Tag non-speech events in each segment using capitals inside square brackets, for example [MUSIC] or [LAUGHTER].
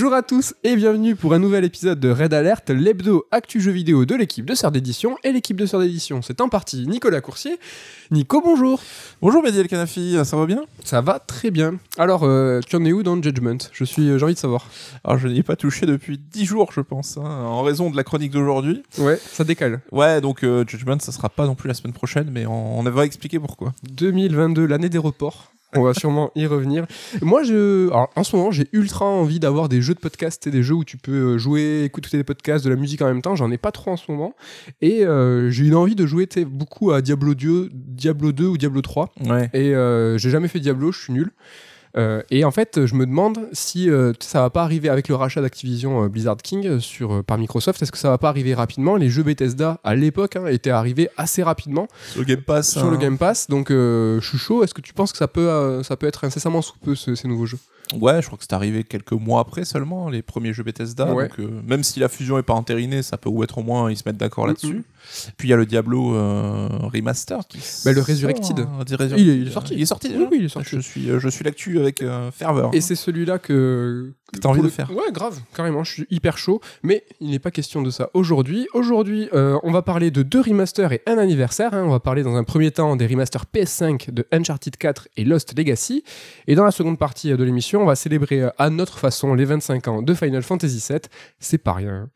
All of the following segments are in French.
Bonjour à tous et bienvenue pour un nouvel épisode de Red Alert, l'hebdo actu jeu vidéo de l'équipe de Sœur d'édition. Et l'équipe de Sœur d'édition, c'est en partie Nicolas Coursier. Nico, bonjour. Bonjour Mehdi El Kanafi, ça va bien? Ça va très bien. Alors, euh, tu en es où dans Judgment? Je suis, euh, j'ai envie de savoir. Alors je n'y ai pas touché depuis 10 jours je pense, hein, en raison de la chronique d'aujourd'hui. Ouais, ça décale. Ouais, donc euh, Judgment ça sera pas non plus la semaine prochaine, mais on, on va expliquer pourquoi. 2022, l'année des reports. On va sûrement y revenir. Moi, je, alors, en ce moment, j'ai ultra envie d'avoir des jeux de podcast et des jeux où tu peux euh, jouer, écouter des podcasts, de la musique en même temps. J'en ai pas trop en ce moment. Et euh, j'ai une envie de jouer beaucoup à Diablo 2, Diablo 2 ou Diablo 3. Ouais. Et euh, j'ai jamais fait Diablo, je suis nul. Euh, et en fait, je me demande si euh, ça va pas arriver avec le rachat d'Activision euh, Blizzard King sur, par Microsoft. Est-ce que ça va pas arriver rapidement? Les jeux Bethesda, à l'époque, hein, étaient arrivés assez rapidement Sur le Game Pass. sur le hein. Game Pass. Donc, je suis chaud. Est-ce que tu penses que ça peut, ça peut être incessamment sous peu, ce- ces nouveaux jeux? Ouais, je crois que c'est arrivé quelques mois après seulement, les premiers jeux Bethesda. Ouais. Donc, euh, même si la fusion est pas entérinée, ça peut ou être au moins ils se mettent d'accord Mm, là-dessus. Puis il y a le Diablo euh, Remaster qui Bah, le sort, Resurrected. Il est- il est sorti. Il est sorti Oui, il est sorti. Je suis, euh, je suis l'actu avec euh, ferveur. Et c'est celui-là que. T'as envie de le- faire. Ouais, grave, carrément. Je suis hyper chaud. Mais il n'est pas question de ça aujourd'hui. Aujourd'hui, euh, on va parler de deux remasters et un anniversaire. hein. On va parler dans un premier temps des remasters PS5 de Uncharted 4 et Lost Legacy. Et dans la seconde partie euh, de l'émission, on va célébrer euh, à notre façon les 25 ans de Final Fantasy VII. C'est pas rien.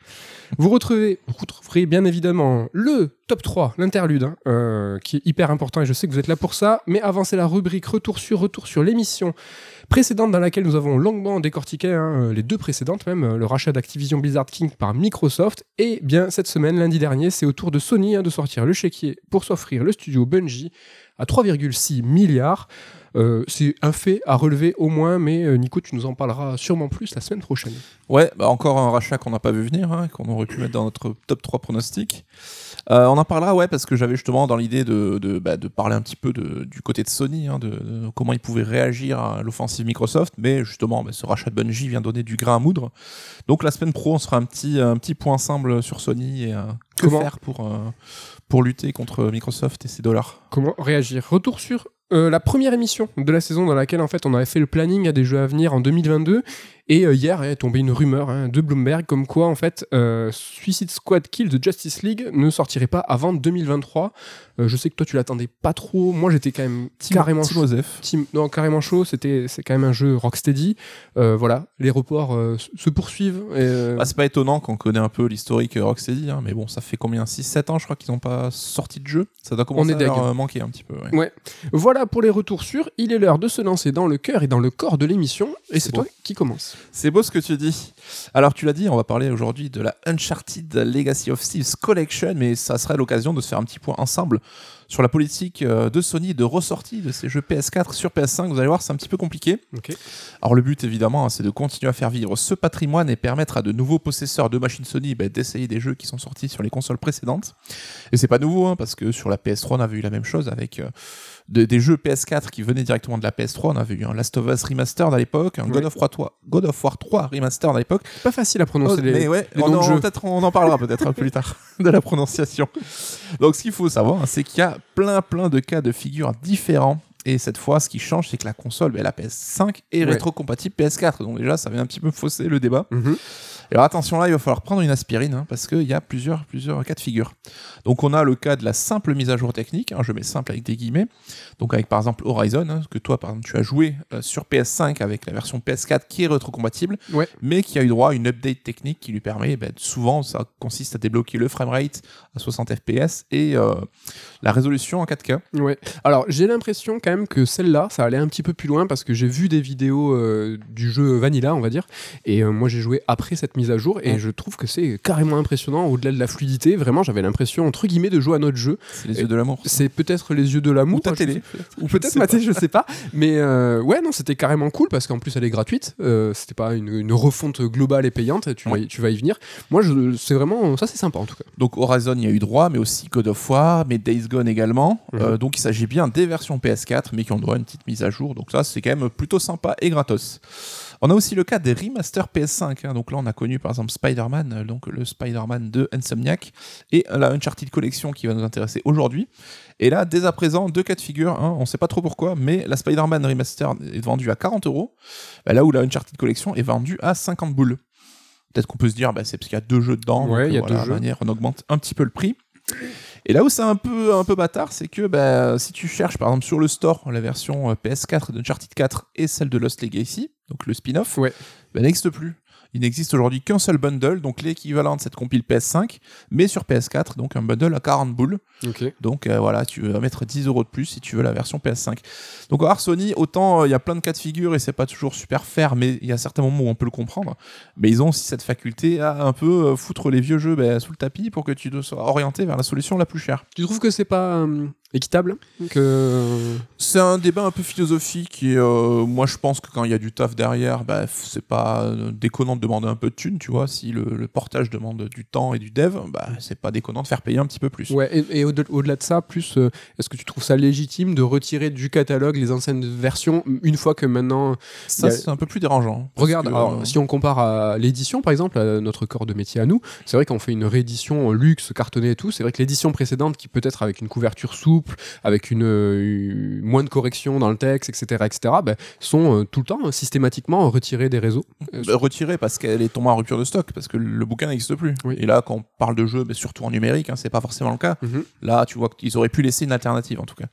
Vous retrouvez, vous retrouverez bien évidemment le top 3, l'interlude, hein, euh, qui est hyper important et je sais que vous êtes là pour ça. Mais avant, c'est la rubrique retour sur retour sur l'émission précédente dans laquelle nous avons longuement décortiqué hein, euh, les deux précédentes même, euh, le rachat d'Activision Blizzard King par Microsoft. Et bien cette semaine, lundi dernier, c'est au tour de Sony hein, de sortir le chéquier pour s'offrir le studio Bungie à 3,6 milliards. Euh, c'est un fait à relever au moins, mais euh, Nico, tu nous en parleras sûrement plus la semaine prochaine. Ouais, bah encore un rachat qu'on n'a pas vu venir, hein, qu'on aurait pu mettre dans notre top 3 pronostics. Euh, on en parlera, ouais, parce que j'avais justement dans l'idée de, de, bah, de parler un petit peu de- du côté de Sony, hein, de, comment ils pouvaient réagir à l'offensive Microsoft, mais justement, bah, ce rachat de Bungie vient donner du grain à moudre. Donc la semaine pro, on sera un petit, un petit point ensemble sur Sony et que Comment faire pour, pour lutter contre Microsoft et ses dollars. Comment réagir? Retour sur euh, la première émission de la saison dans laquelle en fait on avait fait le planning à des jeux à venir en 2022 et euh, hier est tombée une rumeur hein, de Bloomberg comme quoi en fait euh, Suicide Squad Kill de Justice League ne sortirait pas avant 2023. Euh, je sais que toi tu l'attendais pas trop, moi j'étais quand même carrément Team chaud. Team- non, carrément chaud, c'était c'est quand même un jeu Rocksteady. Euh, voilà, les reports euh, se poursuivent. et, euh, Bah, c'est pas étonnant qu'on connaît un peu l'historique Rocksteady, hein, mais bon, ça fait combien? 6-7 ans, je crois qu'ils n'ont pas sorti de jeu? Ça doit commencer est à leur manquer un petit peu. ouais. Ouais. Voilà pour les retours sûrs. Il est l'heure de se lancer dans le cœur et dans le corps de l'émission. Et C'est toi qui commence. C'est beau ce que tu dis. Alors tu l'as dit, on va parler aujourd'hui de la Uncharted Legacy of Thieves Collection, mais ça serait l'occasion de se faire un petit point ensemble sur la politique euh, de Sony de ressortie de ces jeux PS4 sur PS5. Vous allez voir, c'est un petit peu compliqué. Alors le but évidemment, hein, c'est de continuer à faire vivre ce patrimoine et permettre à de nouveaux possesseurs de machines Sony bah, d'essayer des jeux qui sont sortis sur les consoles précédentes. Et c'est pas nouveau, hein, parce que sur la PS3, on avait eu la même chose avec euh, de- des jeux PS4 qui venaient directement de la PS3. On avait eu un Last of Us Remastered à l'époque, un God, of War 3, God of War 3 Remastered à l'époque. Pas facile à prononcer les. Oh, mais ouais, les on, en, peut-être on en parlera peut-être un peu plus tard [LAUGHS] de la prononciation. Donc ce qu'il faut savoir, hein, c'est qu'il y a plein plein de cas de figure différents. Et cette fois, ce qui change, c'est que la console, la PS5 est Ouais. rétrocompatible PS4. Donc déjà, ça vient un petit peu fausser le débat. Mhm. Alors attention là, il va falloir prendre une aspirine hein, parce qu'il y a plusieurs, plusieurs cas de figure. Donc on a le cas de la simple mise à jour technique, hein, je mets simple avec des guillemets, donc avec par exemple Horizon, hein, que toi par exemple tu as joué euh, sur PS5 avec la version PS4 qui est rétrocompatible, Ouais. mais qui a eu droit à une update technique qui lui permet, ben, souvent ça consiste à débloquer le framerate à 60 fps et euh, la résolution en 4K. Ouais. Alors j'ai l'impression quand même que celle-là, ça allait un petit peu plus loin parce que j'ai vu des vidéos euh, du jeu Vanilla, on va dire, et euh, moi j'ai joué après cette mise à jour et je trouve que c'est carrément impressionnant au-delà de la fluidité. Vraiment, j'avais l'impression entre guillemets de jouer à notre jeu. C'est les Et- yeux de l'amour. C'est peut-être les yeux de l'amour. Ou ta télé. Ou peut-être ma télé, je sais pas. Mais euh, ouais, non, c'était carrément cool parce qu'en plus elle est gratuite. C'était pas une, une refonte globale et payante. Tu, vas, y- tu vas y venir. Moi, c'est vraiment ça, c'est sympa en tout cas. Donc Horizon, il y a eu droit, mais aussi God of War, mais Days Gone également. Mhm. Donc il s'agit bien des versions PS4, mais qui ont droit à une petite mise à jour. Donc ça, c'est quand même plutôt sympa et gratos. On a aussi le cas des remasters PS5. hein. Donc là, on a connu par exemple Spider-Man, euh, donc le Spider-Man de Insomniac, et la Uncharted Collection qui va nous intéresser aujourd'hui. Et là, dès à présent, deux cas de figure. hein, on ne sait pas trop pourquoi, mais la Spider-Man Remaster est vendue à 40 euros, bah, là où la Uncharted Collection est vendue à 50 boules. Peut-être qu'on peut se dire, bah, c'est parce qu'il y a deux jeux dedans. Ouais, donc, y a voilà, deux jeux. manière, on augmente un petit peu le prix. Et là où c'est un peu, un peu bâtard, c'est que bah, si tu cherches par exemple sur le store la version euh, PS4 d'Uncharted 4 et celle de Lost Legacy, donc le spin-off, Ouais. bah, n'existe plus. Il n'existe aujourd'hui qu'un seul bundle, donc l'équivalent de cette compile PS5, mais sur PS4, donc un bundle à 40 boules. Donc euh, voilà, tu vas mettre 10 euros de plus si tu veux la version PS5. Donc alors Sony, autant euh, il y a plein de cas de figure et c'est pas toujours super fair, mais il y a certains moments où on peut le comprendre. Mais ils ont aussi cette faculté à un peu euh, foutre les vieux jeux bah, sous le tapis pour que tu te sois orienté vers la solution la plus chère. Tu trouves que c'est pas euh, équitable que C'est un débat un peu philosophique et moi je pense que quand il y a du taf derrière, bah, f- c'est pas déconnant de demander un peu de thunes, tu vois. Si le, le portage demande du temps et du dev, bah, c'est pas déconnant de faire payer un petit peu plus. Ouais, et, et au-de- au-delà de ça, plus, euh, est-ce que tu trouves ça légitime de retirer du catalogue les anciennes versions une fois que maintenant. Ça, a- c'est un peu plus dérangeant. Regarde, que, alors, euh, si on compare à l'édition, par exemple, à notre corps de métier à nous, c'est vrai qu'on fait une réédition luxe, cartonnée et tout. C'est vrai que l'édition précédente, qui peut être avec une couverture souple, avec une, euh, moins de corrections dans le texte, etc., etc., ben, sont tout le temps euh, systématiquement retirées des réseaux. Bah, retirée parce qu'elle est tombée en rupture de stock, parce que le bouquin n'existe plus. Oui. Et là, quand on parle de jeux, mais surtout en numérique, hein, c'est pas forcément le cas. Mhm. Là, tu vois qu'ils auraient pu laisser une alternative en tout cas.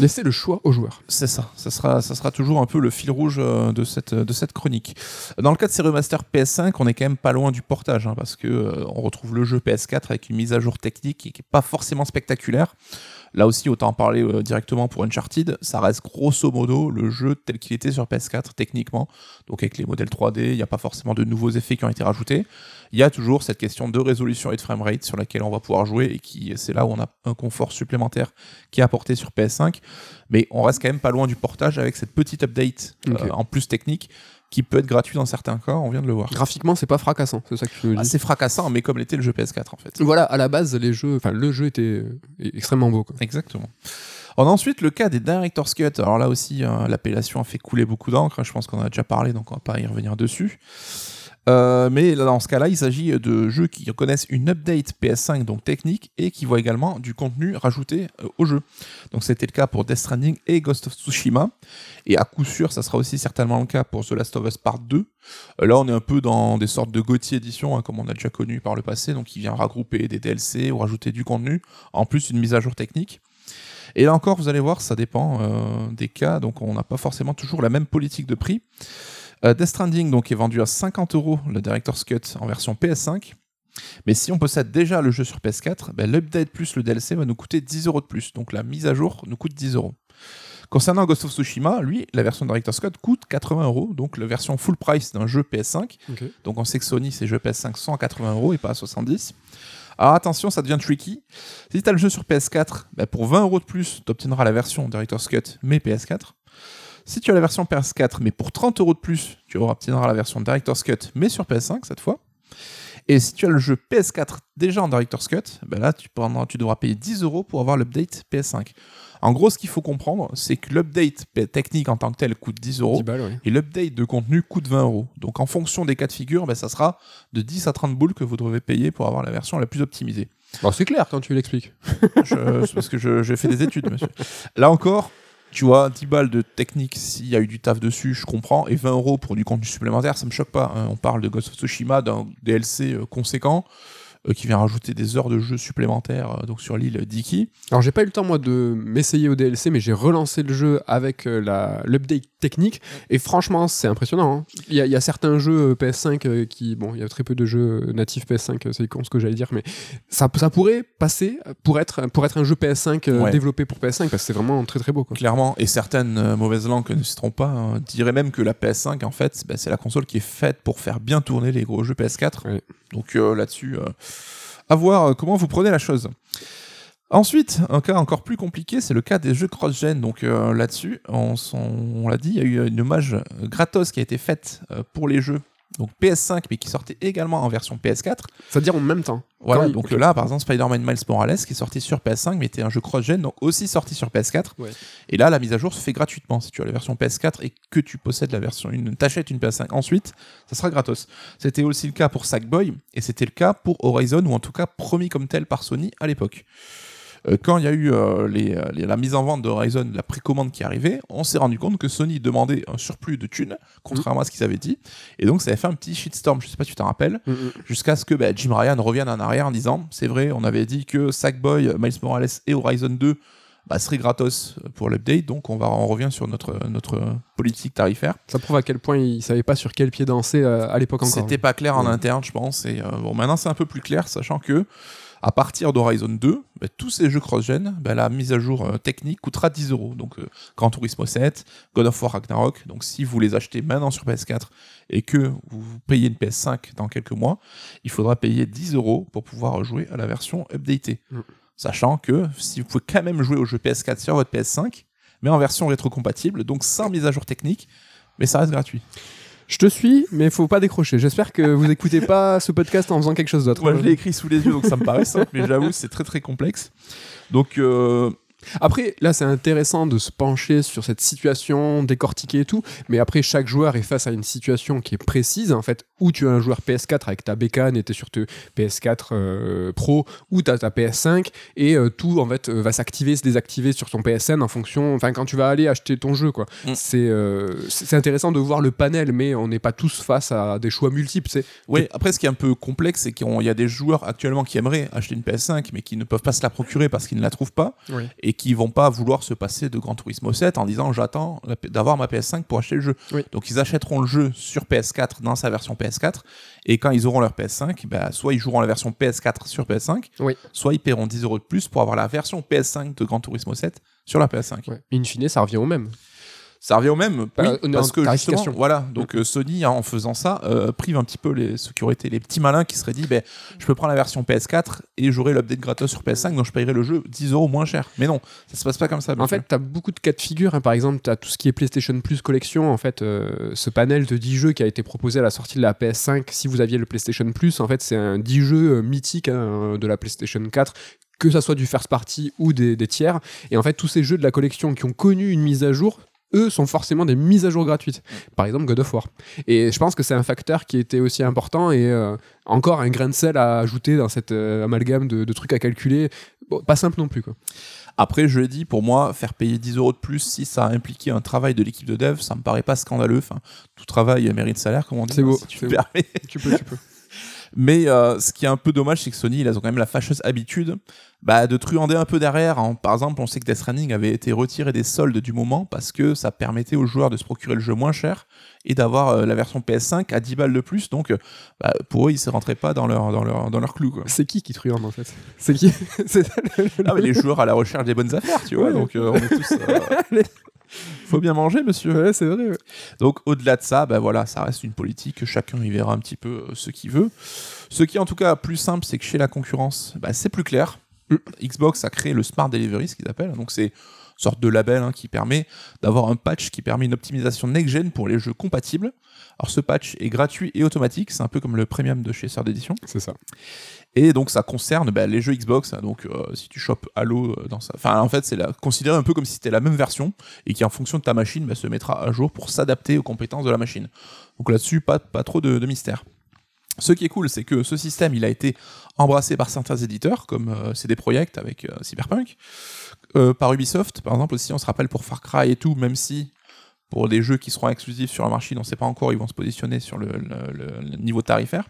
Laissez le choix aux joueurs. C'est ça, ça sera, ça sera toujours un peu le fil rouge euh, de cette, de cette chronique. Dans le cas de ces remasters PS5, on est quand même pas loin du portage, hein, parce que euh, on retrouve le jeu PS4 avec une mise à jour technique qui n'est pas forcément spectaculaire. Là aussi, autant en parler euh, directement pour Uncharted, ça reste grosso modo le jeu tel qu'il était sur PS4 techniquement. Donc avec les modèles 3D, il n'y a pas forcément de nouveaux effets qui ont été rajoutés. Il y a toujours cette question de résolution et de framerate sur laquelle on va pouvoir jouer et qui c'est là où on a un confort supplémentaire qui est apporté sur PS5. Mais on reste quand même pas loin du portage avec cette petite update euh, en plus technique qui peut être gratuit dans certains cas, on vient de le voir. Graphiquement, c'est pas fracassant, c'est ça que tu nous dis. Assez fracassant, mais comme l'était le jeu PS4 en fait. Voilà, à la base, les jeux, enfin, le jeu était extrêmement beau. Quoi. Exactement. On a ensuite le cas des Director's Cut. Alors là aussi, euh, l'appellation a fait couler beaucoup d'encre. Je pense qu'on en a déjà parlé, donc on va pas y revenir dessus. Euh, mais dans ce cas-là, il s'agit de jeux qui connaissent une update PS5, donc technique, et qui voient également du contenu rajouté euh, au jeu. Donc c'était le cas pour Death Stranding et Ghost of Tsushima. Et à coup sûr, ça sera aussi certainement le cas pour The Last of Us Part 2. Euh, là, on est un peu dans des sortes de GOTY édition, hein, comme on a déjà connu par le passé, donc qui vient regrouper des DLC ou rajouter du contenu, en plus une mise à jour technique. Et là encore, vous allez voir, ça dépend des cas, donc on n'a pas forcément toujours la même politique de prix. Euh, Death Stranding donc, est vendu à 50 euros, le Director's Cut en version PS5. Mais si on possède déjà le jeu sur PS4, ben, l'update plus le DLC va nous coûter 10 euros de plus. Donc la mise à jour nous coûte 10 euros. Concernant Ghost of Tsushima, lui, la version Director's Cut coûte 80 euros, donc la version full price d'un jeu PS5. Donc on sait que Sony, ses jeux PS5 sont à 80 euros et pas à 70. Alors attention, ça devient tricky. Si tu as le jeu sur PS4, bah, pour 20 euros de plus, tu obtiendras la version Director's Cut, mais PS4. Si tu as la version PS4, mais pour 30 euros de plus, tu obtiendras la version Director's Cut, mais sur PS5 cette fois. Et si tu as le jeu PS4 déjà en Director's Cut, bah là tu, prendras- tu devras payer 10 euros pour avoir l'update PS5. En gros, ce qu'il faut comprendre, c'est que l'update technique en tant que tel coûte 10 euros 10 balles, ouais. et l'update de contenu coûte 20 euros. Donc en fonction des cas de figure, ben, ça sera de 10 à 30 boules que vous devez payer pour avoir la version la plus optimisée. Bon, c'est clair quand tu l'expliques. C'est parce que j'ai fait des études, monsieur. Là encore, tu vois, 10 balles de technique, s'il y a eu du taf dessus, je comprends, et 20 euros pour du contenu supplémentaire, ça me choque pas. hein. On parle de Ghost of Tsushima, d'un DLC euh, conséquent, euh, qui vient rajouter des heures de jeu supplémentaires euh, donc sur l'île d'Iki. Alors j'ai pas eu le temps moi de m'essayer au DLC, mais j'ai relancé le jeu avec l'update technique et franchement c'est impressionnant. hein. Il y, a- il y a certains jeux euh, PS5 euh, qui bon il y a très peu de jeux natifs PS5, euh, c'est con ce que j'allais dire, mais ça, ça pourrait passer pour être pour être un jeu PS5 euh, Ouais. développé pour PS5 parce que c'est vraiment très très beau quoi. Clairement, et certaines euh, mauvaises langues ne citeront pas hein, diraient même que la PS5, en fait, bah, c'est la console qui est faite pour faire bien tourner les gros jeux PS4. Ouais. Donc euh, là-dessus, euh, à voir euh, comment vous prenez la chose. Ensuite, un cas encore plus compliqué, c'est le cas des jeux cross-gen. Donc euh, là-dessus, on, l'a dit, il y a eu une hommage gratos qui a été faite euh, pour les jeux donc PS5, mais qui sortait également en version PS4. C'est-à-dire en même temps. Voilà, Quand donc là, par exemple, Spider-Man Miles Morales, qui est sorti sur PS5, mais était un jeu cross-gen, donc aussi sorti sur PS4. Ouais. Et là, la mise à jour se fait gratuitement. Si tu as la version PS4 et que tu possèdes la version, une, t'achètes une PS5 ensuite, ça sera gratos. C'était aussi le cas pour Sackboy, et c'était le cas pour Horizon, ou en tout cas promis comme tel par Sony à l'époque. Euh, Quand il y a eu euh, les- les- la mise en vente de Horizon, la précommande qui arrivait, on s'est rendu compte que Sony demandait un surplus de thunes, contrairement à ce qu'ils avaient dit. Et donc, ça avait fait un petit shitstorm, je sais pas si tu t'en rappelles Mm, mm. jusqu'à ce que bah, Jim Ryan revienne en arrière en disant c'est vrai, on avait dit que Sackboy, Miles Morales et Horizon 2 bah, seraient gratos pour l'update, donc on, va, on revient sur notre, notre politique tarifaire. Ça prouve à quel point il savait pas sur quel pied danser euh, à l'époque encore. C'était pas clair en Ouais. interne, je pense, et euh, bon, maintenant c'est un peu plus clair, sachant que à partir d'Horizon 2, bah, tous ces jeux cross-gen, bah, la mise à jour euh, technique coûtera 10 euros. Donc euh, Gran Turismo 7, God of War Ragnarok. Donc si vous les achetez maintenant sur PS4 et que vous payez une PS5 dans quelques mois, il faudra payer 10 euros pour pouvoir jouer à la version updatée. Mm. Sachant que si vous pouvez quand même jouer au jeu PS4 sur votre PS5, mais en version rétrocompatible, donc sans mise à jour technique, mais ça reste gratuit. Je te suis, mais faut pas décrocher. J'espère que vous écoutez pas ce podcast en faisant quelque chose d'autre. Moi je l'ai écrit sous les yeux, donc ça me paraît simple, mais j'avoue c'est très très complexe. Donc euh, Après, là, c'est intéressant de se pencher sur cette situation, décortiquer et tout, mais après, chaque joueur est face à une situation qui est précise, en fait, où tu as un joueur PS4 avec ta bécane et t'es sur tes PS4 euh, Pro, ou tu as ta PS5, et euh, tout, en fait, euh, va s'activer, se désactiver sur ton PSN en fonction, enfin, quand tu vas aller acheter ton jeu, quoi. Mm. C'est euh, c'est c'est intéressant de voir le panel, mais on n'est pas tous face à des choix multiples, c'est... Oui, après, ce qui est un peu complexe, c'est qu'il y a des joueurs actuellement qui aimeraient acheter une PS5, mais qui ne peuvent pas se la procurer parce qu'ils ne la trouvent pas, Oui. et qui vont pas vouloir se passer de Gran Turismo 7 en disant j'attends d'avoir ma PS5 pour acheter le jeu. Oui. Donc ils achèteront le jeu sur PS4 dans sa version PS4, et quand ils auront leur PS5, bah, soit ils joueront la version PS4 sur PS5, Oui. soit ils paieront 10 euros de plus pour avoir la version PS5 de Gran Turismo 7 sur la PS5. Ouais. In fine, ça revient au même. Ça revient au même, oui, parce que justement, voilà, donc euh, Sony en faisant ça euh, prive un petit peu les, ceux qui auraient été les petits malins qui seraient dit, ben, je peux prendre la version PS4 et j'aurai l'update gratos sur PS5, donc je paierai le jeu 10 euros moins cher. Mais non, ça se passe pas comme ça. En fait, tu as beaucoup de cas de figure. hein. Par exemple, tu as tout ce qui est PlayStation Plus collection. En fait, euh, ce panel de 10 jeux qui a été proposé à la sortie de la PS5, si vous aviez le PlayStation Plus, en fait, c'est un 10 jeux mythiques hein, de la PlayStation 4 que ça soit du first party ou des, des tiers. Et en fait, tous ces jeux de la collection qui ont connu une mise à jour, eux sont forcément des mises à jour gratuites. Par exemple, God of War. Et je pense que c'est un facteur qui était aussi important et euh, encore un grain de sel à ajouter dans cette euh, amalgame de, de trucs à calculer. Bon, pas simple non plus, quoi. Après, je l'ai dit, pour moi, faire payer 10 euros de plus si ça a impliqué un travail de l'équipe de dev, ça me paraît pas scandaleux. Enfin, tout travail mérite salaire, comme on dit. C'est hein, beau, si tu beau. Tu peux, tu peux. [LAUGHS] Mais euh, ce qui est un peu dommage, c'est que Sony, ils ont quand même la fâcheuse habitude bah, de truander un peu derrière. hein. Par exemple, on sait que Death Stranding avait été retiré des soldes du moment parce que ça permettait aux joueurs de se procurer le jeu moins cher et d'avoir euh, la version PS5 à 10 balles de plus. Donc, euh, bah, pour eux, ils ne rentraient pas dans leur, dans leur, dans leur clou. C'est qui qui truande en fait? C'est qui? [LAUGHS] C'est ça, le- Ah, mais les joueurs à la recherche des bonnes affaires, tu vois. Ouais. Donc, euh, on est tous. [LAUGHS] Faut bien manger, monsieur. C'est vrai. Donc au-delà de ça, ben voilà, ça reste une politique, chacun y verra un petit peu euh, ce qu'il veut. Ce qui est en tout cas plus simple, c'est que chez la concurrence, bah, c'est plus clair. Xbox a créé le Smart Delivery, ce qu'ils appellent, donc c'est sorte de label hein, qui permet d'avoir un patch qui permet une optimisation next-gen pour les jeux compatibles. Alors ce patch est gratuit et automatique, c'est un peu comme le premium de chez Sœur d'édition. C'est ça. Et donc ça concerne bah, les jeux Xbox. Donc euh, si tu chopes Halo euh, dans ça, enfin en fait c'est la- considéré un peu comme si c'était la même version et qui en fonction de ta machine bah, se mettra à jour pour s'adapter aux compétences de la machine. Donc là-dessus pas, pas trop de, de mystère. Ce qui est cool, c'est que ce système, il a été embrassé par certains éditeurs, comme euh, CD Projekt avec euh, Cyberpunk, euh, par Ubisoft, par exemple aussi, on se rappelle pour Far Cry et tout, même si pour des jeux qui seront exclusifs sur la machine, on ne sait pas encore, ils vont se positionner sur le, le- le- le niveau tarifaire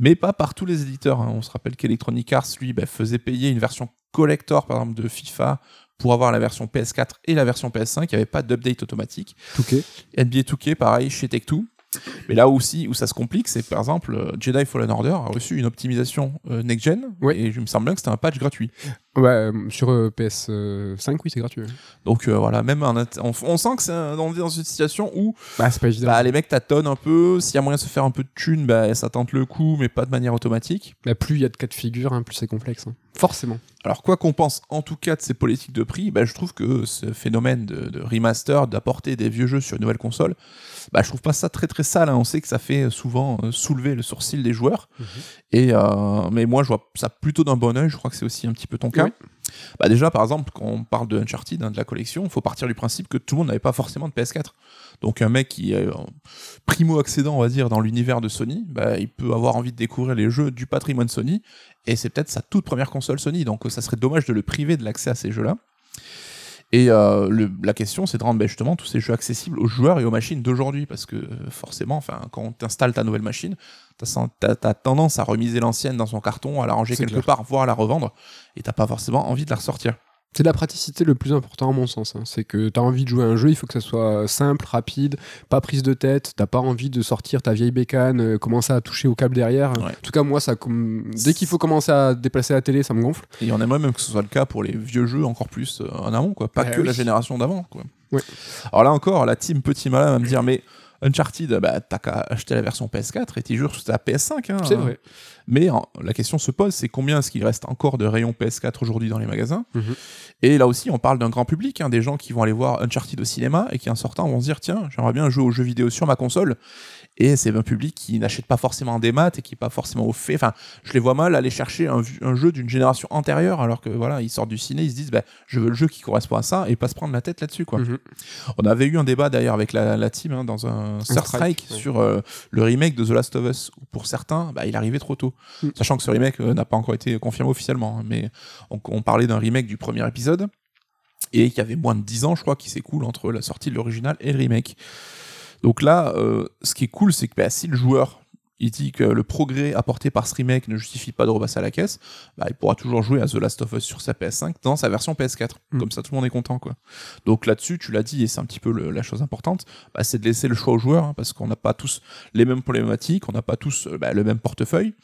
mais pas par tous les éditeurs. hein. On se rappelle qu'Electronic Arts, lui, bah, faisait payer une version collector, par exemple, de FIFA pour avoir la version PS4 et la version PS5. Il n'y avait pas d'update automatique. NBA 2K, pareil, chez Tech2. Mais là aussi, où ça se complique, c'est par exemple, euh, Jedi Fallen Order a reçu une optimisation euh, next-gen, Ouais. et il me semble bien que c'était un patch gratuit. Ouais, euh, sur euh, PS5, oui, c'est gratuit. ouais. Donc euh, voilà, même un int- on, on sent que c'est un- on est dans une situation où Bah, c'est pas évident. bah, les mecs tâtonnent un peu, s'il y a moyen de se faire un peu de thunes, bah, ça tente le coup, mais pas de manière automatique. Bah, plus il y a de cas de figure, hein, plus c'est complexe. hein. Forcément. Alors quoi qu'on pense en tout cas de ces politiques de prix, bah, je trouve que ce phénomène de, de remaster, d'apporter des vieux jeux sur une nouvelle console, bah, je trouve pas ça très très sale. hein. On sait que ça fait souvent euh, soulever le sourcil des joueurs. Mhm. Et euh, mais moi je vois ça plutôt d'un bon oeil. Je crois que c'est aussi un petit peu ton cas. Bah déjà par exemple quand on parle de Uncharted, hein, de la collection, il faut partir du principe que tout le monde n'avait pas forcément de PS4. Donc un mec qui est euh, primo accédant on va dire dans l'univers de Sony, bah, il peut avoir envie de découvrir les jeux du patrimoine Sony et c'est peut-être sa toute première console Sony. Donc ça serait dommage de le priver de l'accès à ces jeux-là. Et euh, la question, c'est de rendre ben, justement tous ces jeux accessibles aux joueurs et aux machines d'aujourd'hui, parce que euh, forcément, quand tu installes ta nouvelle machine, tu as, tendance à remiser l'ancienne dans son carton, à la ranger quelque clair. part, voire à la revendre, et t'as pas forcément envie de la ressortir. C'est la praticité le plus important à mon sens. hein. C'est que tu as envie de jouer à un jeu, il faut que ça soit simple, rapide, pas prise de tête. T'as pas envie de sortir ta vieille bécane, euh, commencer à toucher au câble derrière. Ouais. En tout cas, moi, ça, dès qu'il faut commencer à déplacer la télé, ça me gonfle. Et il y en a même que ce soit le cas pour les vieux jeux encore plus euh, en amont, quoi. Pas Bah que oui. la génération d'avant, quoi. Ouais. Alors là encore, la team Petit Malin va me dire, mais Uncharted, bah, t'as qu'à acheter la version PS4 et t'y joues sur ta PS5. Hein, C'est vrai. Mais en- la question se pose, c'est combien est-ce qu'il reste encore de rayons PS4 aujourd'hui dans les magasins? Mhm. Et là aussi, on parle d'un grand public, hein, des gens qui vont aller voir Uncharted au cinéma et qui en sortant vont se dire, tiens, j'aimerais bien jouer aux jeux vidéo sur ma console. Et c'est un public qui n'achète pas forcément des maths et qui n'est pas forcément au fait. Enfin, je les vois mal aller chercher un, jeu d'une génération antérieure alors que voilà, ils sortent du ciné, ils se disent, bah, je veux le jeu qui correspond à ça et pas se prendre la tête là-dessus, quoi. Mhm. On avait eu un débat d'ailleurs avec la, la team hein, dans un Third strike, Strike ouais. sur euh, le remake de The Last of Us, où pour certains, bah, il arrivait trop tôt. Mm. Sachant que ce remake euh, n'a pas encore été confirmé officiellement, hein, mais on, on parlait d'un remake du premier épisode, et qu'il y avait moins de 10 ans, je crois, qui s'écoule entre la sortie de l'original et le remake. Donc là, euh, ce qui est cool, c'est que bah, si le joueur il dit que le progrès apporté par ce remake ne justifie pas de repasser à la caisse, bah, il pourra toujours jouer à The Last of Us sur sa PS5 dans sa version PS4. Mm. Comme ça, tout le monde est content. quoi. Donc là-dessus, tu l'as dit, et c'est un petit peu le- la chose importante, bah, c'est de laisser le choix aux joueurs, hein, parce qu'on n'a pas tous les mêmes problématiques, on n'a pas tous euh, bah, le même portefeuille.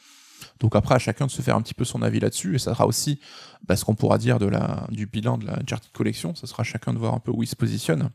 Donc après, à chacun de se faire un petit peu son avis là-dessus, et ça sera aussi bah, ce qu'on pourra dire de la, du bilan de la Uncharted Collection, ça sera à chacun de voir un peu où il se positionne.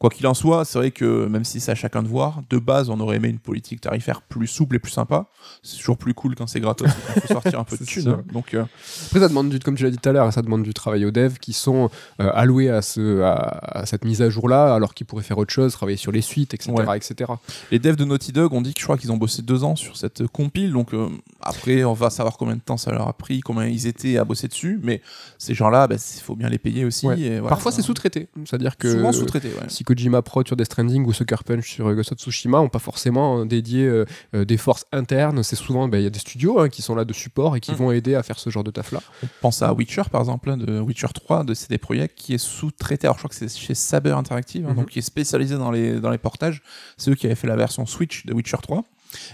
Quoi qu'il en soit, c'est vrai que même si c'est à chacun de voir, de base, on aurait aimé une politique tarifaire plus souple et plus sympa. C'est toujours plus cool quand c'est gratos qu'on peut sortir un [LAUGHS] peu de thunes. hein. Donc, euh, Après, ça demande du, comme tu l'as dit tout à l'heure, ça demande du travail aux devs qui sont euh, alloués à, ce, à, à cette mise à jour-là, alors qu'ils pourraient faire autre chose, travailler sur les suites, etc. Ouais. etc. les devs de Naughty Dog ont dit que je crois qu'ils ont bossé deux ans sur cette compile. Donc euh, après, on va savoir combien de temps ça leur a pris, combien ils étaient à bosser dessus. Mais ces gens-là, il faut bien les payer aussi. Ouais. et voilà, Parfois, c'est sous-traité. C'est-à-dire que Souvent sous-traité, ouais. si Kojima Pro sur Death Stranding ou Sucker Punch sur euh, Ghost of Tsushima ont pas forcément euh, dédié euh, des forces internes. C'est souvent, ben, il y a des studios hein, qui sont là de support et qui Mm. vont aider à faire ce genre de taf-là. On pense à Witcher par exemple, hein, de Witcher 3 de CD Projekt qui est sous-traité. Alors je crois que c'est chez Saber Interactive, hein, Mhm. donc qui est spécialisé dans les, dans les portages. C'est eux qui avaient fait la version Switch de Witcher 3.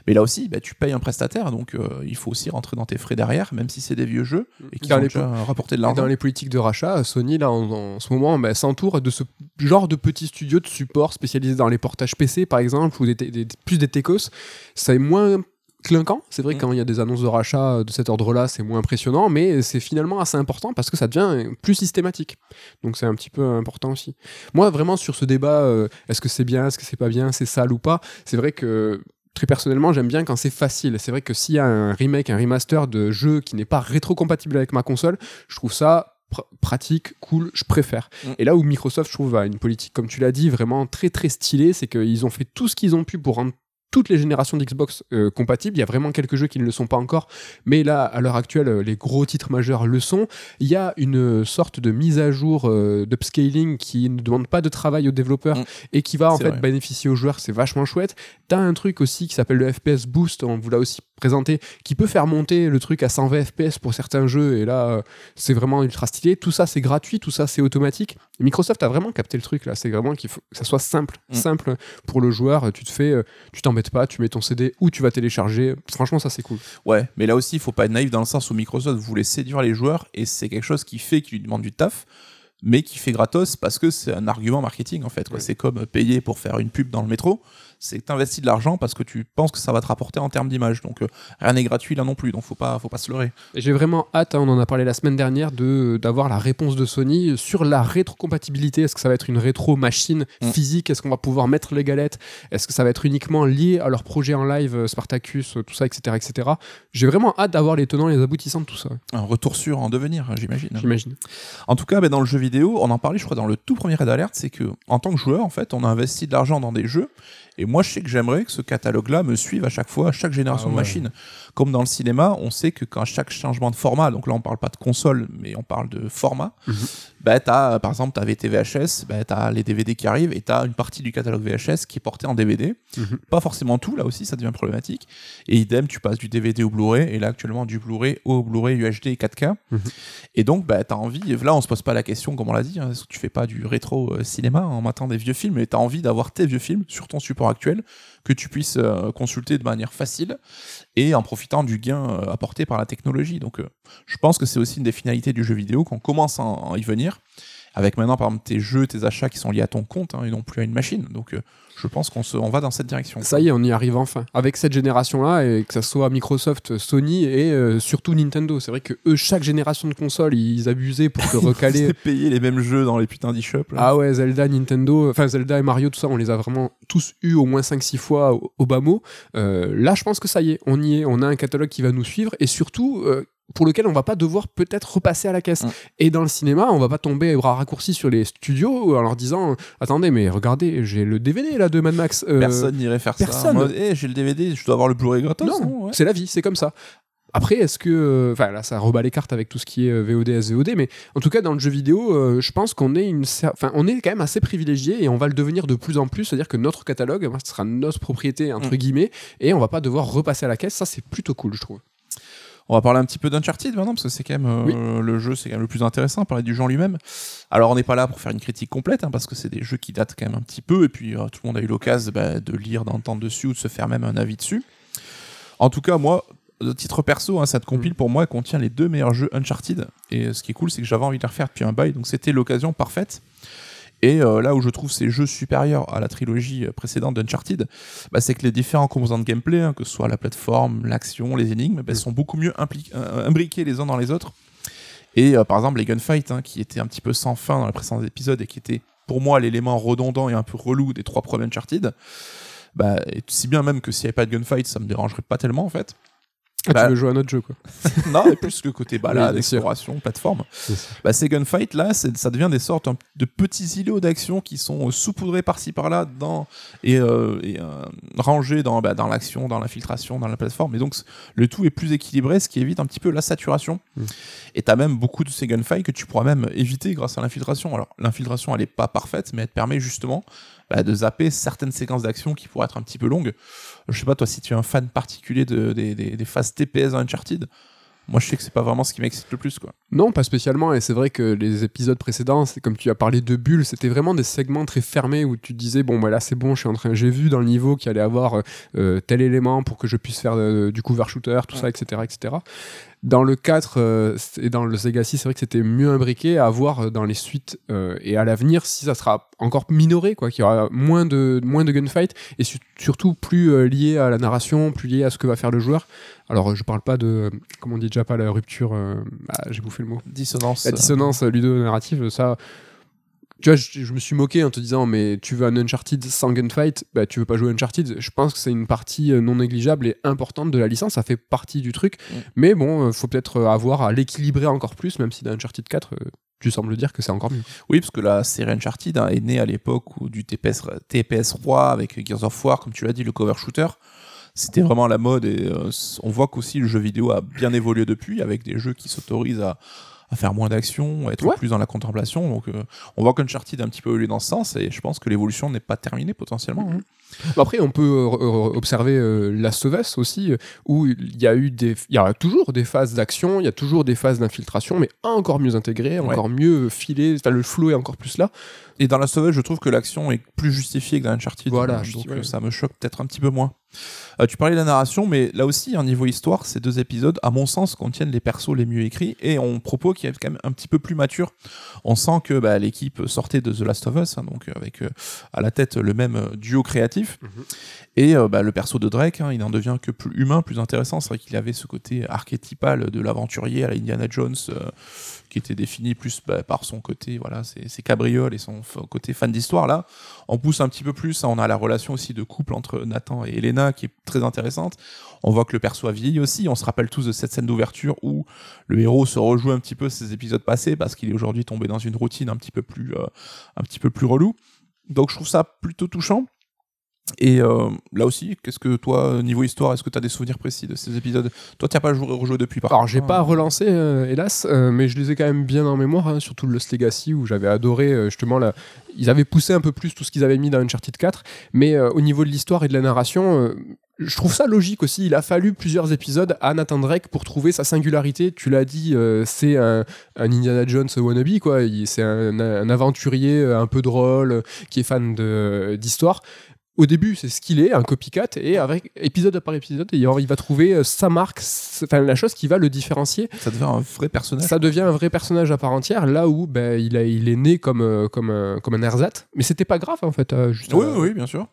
Mais là aussi, bah, tu payes un prestataire, donc euh, il faut aussi rentrer dans tes frais derrière, même si c'est des vieux jeux et qui ont les déjà rapporté de l'argent. dans les politiques de rachat, Sony, là, en, en ce moment, ben, s'entoure de ce genre de petits studios de support spécialisés dans les portages PC, par exemple, ou des, des- plus des techos. Ça est moins clinquant. C'est vrai Mm. que quand il y a des annonces de rachat de cet ordre-là, c'est moins impressionnant, mais c'est finalement assez important parce que ça devient plus systématique. Donc c'est un petit peu important aussi. Moi, vraiment, sur ce débat, euh, est-ce que c'est bien, est-ce que c'est pas bien, c'est sale ou pas, c'est vrai que très personnellement, j'aime bien quand c'est facile. C'est vrai que s'il y a un remake, un remaster de jeu qui n'est pas rétro-compatible avec ma console, je trouve ça pr- pratique, cool, je préfère. Mm. Et là où Microsoft, je trouve, a une politique, comme tu l'as dit, vraiment très très stylée, c'est qu'ils ont fait tout ce qu'ils ont pu pour rendre toutes les générations d'Xbox euh, compatibles. Il y a vraiment quelques jeux qui ne le sont pas encore, mais là, à l'heure actuelle, euh, les gros titres majeurs le sont. Il y a une sorte de mise à jour euh, d'upscaling qui ne demande pas de travail aux développeurs Mm. et qui va en fait vrai. bénéficier aux joueurs. C'est vachement chouette. T'as un truc aussi qui s'appelle le FPS Boost, on vous l'a aussi présenté, qui peut faire monter le truc à 120 FPS pour certains jeux, et là, euh, c'est vraiment ultra stylé. Tout ça, c'est gratuit, tout ça, c'est automatique. Microsoft a vraiment capté le truc là. C'est vraiment qu'il faut que ça soit simple, Mm. simple pour le joueur. Tu te fais, euh, tu t'embêtes pas, tu mets ton CD où tu vas télécharger. Franchement, ça c'est cool. Ouais, mais là aussi, il faut pas être naïf dans le sens où Microsoft voulait séduire les joueurs et c'est quelque chose qui fait qu'il lui demande du taf, mais qui fait gratos parce que c'est un argument marketing en fait. Ouais. C'est comme payer pour faire une pub dans le métro. C'est que t'investis de l'argent parce que tu penses que ça va te rapporter en termes d'image. Donc euh, rien n'est gratuit là non plus, donc faut pas, faut pas se leurrer. J'ai vraiment hâte, hein, on en a parlé la semaine dernière, de d'avoir la réponse de Sony sur la rétrocompatibilité. Est-ce que ça va être une rétro machine Mm. physique? Est-ce qu'on va pouvoir mettre les galettes? Est-ce que ça va être uniquement lié à leur projet en live, euh, Spartacus, euh, tout ça, etc., etc. J'ai vraiment hâte d'avoir les tenants et les aboutissants de tout ça. Un retour sûr en devenir, j'imagine. J'imagine. En tout cas, ben, dans le jeu vidéo, on en parlait, je crois, dans le tout premier Red Alert, c'est que en tant que joueur, en fait, on a investi de l'argent dans des jeux. Et moi, je sais que j'aimerais que ce catalogue-là me suive à chaque fois, à chaque génération Ah de ouais. machines. Comme dans le cinéma, on sait que quand chaque changement de format, donc là, on parle pas de console, mais on parle de format, Mhm. bah, t'as, par exemple, t'avais tes VHS, bah, t'as les DVD qui arrivent et t'as une partie du catalogue VHS qui est portée en DVD. Mhm. Pas forcément tout, là aussi, ça devient problématique. Et idem, tu passes du DVD au Blu-ray, et là, actuellement, du Blu-ray au Blu-ray UHD et 4K. Mhm. Et donc, bah, t'as envie, là, on se pose pas la question, comme on l'a dit, hein, est-ce que tu fais pas du rétro euh, cinéma en matant des vieux films, mais t'as envie d'avoir tes vieux films sur ton support actuel, que tu puisses euh, consulter de manière facile, et en profitant du gain euh, apporté par la technologie. Donc, euh, je pense que c'est aussi une des finalités du jeu vidéo, qu'on commence à y venir, avec maintenant, par exemple, tes jeux, tes achats qui sont liés à ton compte, hein, et non plus à une machine. Je pense qu'on se, on va dans cette direction. Ça y est, on y arrive enfin. Avec cette génération-là, et que ça soit Microsoft, Sony et euh, surtout Nintendo. C'est vrai que eux, chaque génération de consoles, ils abusaient pour te [LAUGHS] recaler. C'est payer les mêmes jeux dans les putains d'e-shop. Ah ouais, Zelda, Nintendo, enfin Zelda et Mario, tout ça, on les a vraiment tous eu au moins 5-6 fois au, au bas mot. Euh, là, je pense que ça y est, on y est, on a un catalogue qui va nous suivre et surtout euh, pour lequel on va pas devoir peut-être repasser à la caisse. Mm. Et dans le cinéma, on va pas tomber bras raccourcis sur les studios en leur disant Attendez, mais regardez, j'ai le DVD là de Mad Max. Euh, Personne n'irait faire ça. personne. En mode, Eh, j'ai le DVD, je dois avoir le Blu-ray gratos. Non, non, ouais. c'est la vie, c'est comme ça. Après, est-ce que. euh, Enfin, là, ça rebat les cartes avec tout ce qui est euh, VOD, SVOD, mais en tout cas, dans le jeu vidéo, euh, je pense qu'on est, une, enfin, on est quand même assez privilégié et on va le devenir de plus en plus. C'est-à-dire que notre catalogue, moi, ce sera notre propriété, entre Mm. guillemets, et on va pas devoir repasser à la caisse. Ça, c'est plutôt cool, je trouve. On va parler un petit peu d'Uncharted maintenant, parce que c'est quand même euh, le jeu, c'est quand même le plus intéressant, parler du en lui-même. Alors, on n'est pas là pour faire une critique complète, hein, parce que c'est des jeux qui datent quand même un petit peu, et puis euh, tout le monde a eu l'occasion bah, de lire, d'entendre dessus, ou de se faire même un avis dessus. En tout cas, moi, de titre perso, hein, cette compile pour moi contient les deux meilleurs jeux Uncharted, et euh, ce qui est cool, c'est que j'avais envie de les refaire depuis un bail, donc c'était l'occasion parfaite. Et euh, là où je trouve ces jeux supérieurs à la trilogie euh, précédente d'Uncharted, bah, c'est que les différents composants de gameplay, hein, que ce soit la plateforme, l'action, les énigmes, bah, Mm. sont beaucoup mieux impli- euh, imbriqués les uns dans les autres. Et euh, par exemple, les gunfights, hein, qui étaient un petit peu sans fin dans les précédents épisodes et qui étaient pour moi l'élément redondant et un peu relou des trois premiers Uncharted, bah, et si bien même que s'il n'y avait pas de gunfight, ça me dérangerait pas tellement en fait. Ah, Bah, tu veux jouer à un autre jeu, quoi. [LAUGHS] non, mais plus le côté balade, Oui, exploration, plateforme. Bah, ces gunfights là, ça devient des sortes de petits îlots d'action qui sont euh, saupoudrés par-ci par-là dans et, euh, et, euh, rangés dans, bah, dans l'action, dans l'infiltration, dans la plateforme. Et donc le tout est plus équilibré, ce qui évite un petit peu la saturation. Mm. Et t'as même beaucoup de ces gunfights que tu pourras même éviter grâce à l'infiltration. Alors l'infiltration elle est pas parfaite, mais elle te permet justement bah, de zapper certaines séquences d'action qui pourraient être un petit peu longues. Je sais pas toi si tu es un fan particulier de, des, des, des phases TPS dans Uncharted. Moi, je sais que c'est pas vraiment ce qui m'excite le plus, quoi. Non, pas spécialement. Et c'est vrai que les épisodes précédents, c'est comme tu as parlé de bulles, c'était vraiment des segments très fermés où tu disais bon, bah là c'est bon, je suis en train, j'ai vu dans le niveau qu'il allait avoir euh, tel élément pour que je puisse faire euh, du cover shooter, tout ça, etc., etc. Dans le 4 euh, et dans le Sega 6, c'est vrai que c'était mieux imbriqué à voir euh, dans les suites euh, et à l'avenir si ça sera encore minoré, quoi, qu'il y aura moins de, moins de gunfight et su- surtout plus lié à la narration, plus lié à ce que va faire le joueur. Alors, je parle pas de, comment on dit déjà pas, la rupture, euh, ah, j'ai bouffé le mot. Dissonance. La dissonance ludonarrative, ça. Tu vois, je, je me suis moqué en te disant, mais tu veux un Uncharted sans gunfight, bah tu veux pas jouer Uncharted. Je pense que c'est une partie euh, non négligeable et importante de la licence, ça fait partie du truc. Mm. Mais bon, euh, faut peut-être euh, avoir à l'équilibrer encore plus, même si dans Uncharted 4, euh, tu sembles dire que c'est encore mieux. Oui, parce que la série Uncharted hein, est née à l'époque où du TPS, TPS roi avec Gears of War, comme tu l'as dit, le cover shooter. C'était vraiment la mode et euh, on voit qu'aussi le jeu vidéo a bien évolué depuis avec des jeux qui s'autorisent à, à faire moins d'action, à être Ouais. plus dans la contemplation. Donc euh, on voit qu'Uncharted a un petit peu évolué dans ce sens et je pense que l'évolution n'est pas terminée potentiellement. hein. Bon, Après, on peut euh, observer euh, Last of Us aussi, euh, où il y a eu des, il y a toujours des phases d'action, il y a toujours des phases d'infiltration, mais encore mieux intégrées, Ouais. encore mieux filées. Enfin, le flow est encore plus là. Et dans la Sauvage, je trouve que l'action est plus justifiée que dans Uncharted. Voilà, je donc dis, ouais. euh, ça me choque peut-être un petit peu moins. Euh, tu parlais de la narration, mais là aussi, un niveau histoire, ces deux épisodes, à mon sens, contiennent les persos les mieux écrits et ont propos qui est quand même un petit peu plus mature. On sent que bah, l'équipe sortait de The Last of Us, hein, donc avec euh, à la tête le même duo créatif. Mhm. Et euh, bah, le perso de Drake, hein, il en devient que plus humain, plus intéressant. C'est vrai qu'il avait ce côté archétypal de l'aventurier à la Indiana Jones, euh, qui était défini plus bah, par son côté, voilà, ses, ses cabrioles et son côté fan d'histoire. Là, on pousse un petit peu plus. hein. On a la relation aussi de couple entre Nathan et Elena qui est très intéressante. On voit que le perso a vieilli aussi. On se rappelle tous de cette scène d'ouverture où le héros se rejoue un petit peu ses épisodes passés parce qu'il est aujourd'hui tombé dans une routine un petit peu plus, euh, un petit peu plus relou. Donc je trouve ça plutôt touchant. Et euh, là aussi, qu'est-ce que toi, niveau histoire, est-ce que tu as des souvenirs précis de ces épisodes? Toi, tu n'as pas joué, rejoué depuis par Alors, j'ai pas relancé, euh, hélas, euh, mais je les ai quand même bien en mémoire, hein, surtout Lost Legacy, où j'avais adoré justement la. Ils avaient poussé un peu plus tout ce qu'ils avaient mis dans Uncharted 4, mais au niveau de l'histoire et de la narration, je trouve ça logique aussi. Il a fallu plusieurs épisodes à Nathan Drake pour trouver sa singularité. Tu l'as dit, euh, c'est un, un Indiana Jones wannabe, quoi. C'est un, un aventurier un peu drôle, qui est fan d'histoire. Au début, c'est ce qu'il est, un copycat, et avec épisode par épisode, il va trouver euh, sa marque, enfin la chose qui va le différencier. Ça devient un vrai personnage. Ça devient un vrai personnage à part entière, là où ben, il, a, il est né comme, euh, comme, un, comme un ersatz. Mais c'était pas grave en fait. euh, juste, Oui, oui, bien sûr.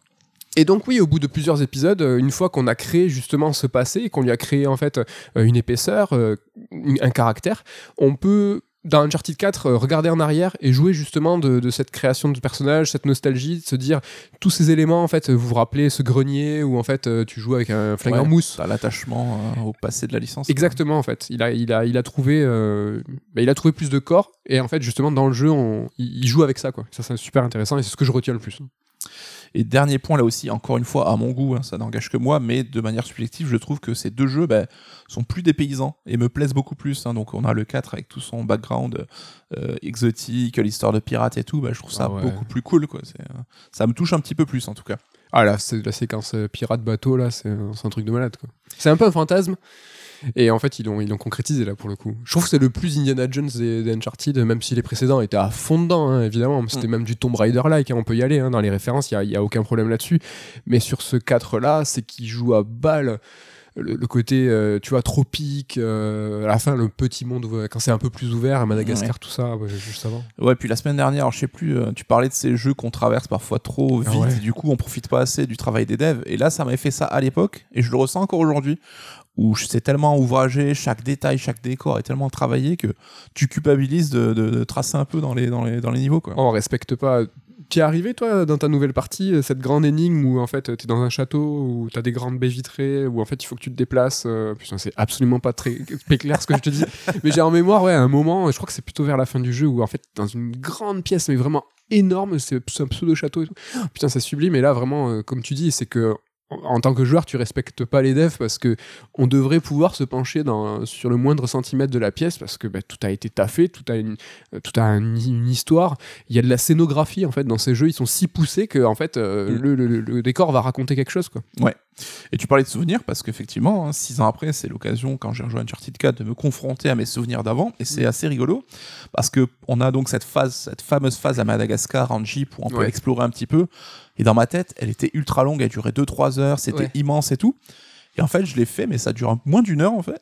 Et donc oui, au bout de plusieurs épisodes, une fois qu'on a créé justement ce passé, et qu'on lui a créé en fait une épaisseur, un caractère, on peut dans Uncharted 4 euh, regarder en arrière et jouer justement de, de cette création de personnage, cette nostalgie, de se dire tous ces éléments en fait, vous vous rappelez ce grenier où en fait euh, tu joues avec un flingue en mousse. T'as l'attachement euh, au passé de la licence. Exactement en fait, il a, il a, il a trouvé, euh, bah, il a trouvé plus de corps et en fait justement dans le jeu, on, il, il joue avec ça quoi. Ça c'est super intéressant et c'est ce que je retiens le plus. Et dernier point là aussi, encore une fois, à mon goût, hein, ça n'engage que moi, mais de manière subjective, je trouve que ces deux jeux bah, sont plus dépaysants et me plaisent beaucoup plus. hein. Donc on a le 4 avec tout son background euh, exotique, l'histoire de pirates et tout, bah, je trouve ça Ah ouais. beaucoup plus cool. Quoi. Euh, ça me touche un petit peu plus en tout cas. Ah là, c'est la séquence euh, pirate bateau là, c'est c'est un truc de malade quoi. C'est un peu un fantasme. Et en fait, ils l'ont ils l'ont concrétisé là pour le coup. Je trouve que c'est le plus Indiana Jones des, des Uncharted, même si les précédents étaient à fond dedans, hein, évidemment. C'était même du Tomb Raider-like, hein, on peut y aller hein, dans les références, il n'y a, aucun problème là-dessus. Mais sur ce 4-là, c'est qu'il joue à balle le, le côté, euh, tu vois, tropique, euh, à la fin, le petit monde, quand c'est un peu plus ouvert, à Madagascar, tout ça, ouais, juste avant. Ouais, puis la semaine dernière, je sais plus, euh, tu parlais de ces jeux qu'on traverse parfois trop vite, Ah ouais. et du coup on profite pas assez du travail des devs. Et là, ça m'avait fait ça à l'époque, et je le ressens encore aujourd'hui, où c'est tellement ouvragé, chaque détail, chaque décor est tellement travaillé que tu culpabilises de, tracer un peu dans les, dans les, dans les niveaux. Quoi. On respecte pas. Tu es arrivé, toi, dans ta nouvelle partie, euh, cette grande énigme où en fait tu es dans un château, où tu as des grandes baies vitrées, où en fait il faut que tu te déplaces. euh, Putain, c'est absolument pas très [LAUGHS] clair ce que je te dis. Mais j'ai en mémoire, ouais, un moment, je crois que c'est plutôt vers la fin du jeu, où en fait, dans une grande pièce, mais vraiment énorme, c'est un pseudo château et tout. Putain, c'est sublime. Et là, vraiment, euh, comme tu dis, c'est que en tant que joueur, tu respectes pas les devs parce que on devrait pouvoir se pencher dans, sur le moindre centimètre de la pièce parce que bah, tout a été taffé, tout a une, tout a un- une histoire. Il y a de la scénographie en fait dans ces jeux, ils sont si poussés que en fait euh, Mm. le, le- le décor va raconter quelque chose quoi. Et tu parlais de souvenirs parce qu'effectivement, hein, six ans après, c'est l'occasion, quand j'ai rejoint Uncharted 4, de me confronter à mes souvenirs d'avant. Et Mm. c'est assez rigolo parce que on a donc cette phase, cette fameuse phase à Madagascar en Jeep où on peut Ouais. explorer un petit peu. Et dans ma tête, elle était ultra longue, elle durait 2-3 heures, c'était Ouais. immense et tout. Et en fait, je l'ai fait, mais ça dure moins d'une heure en fait.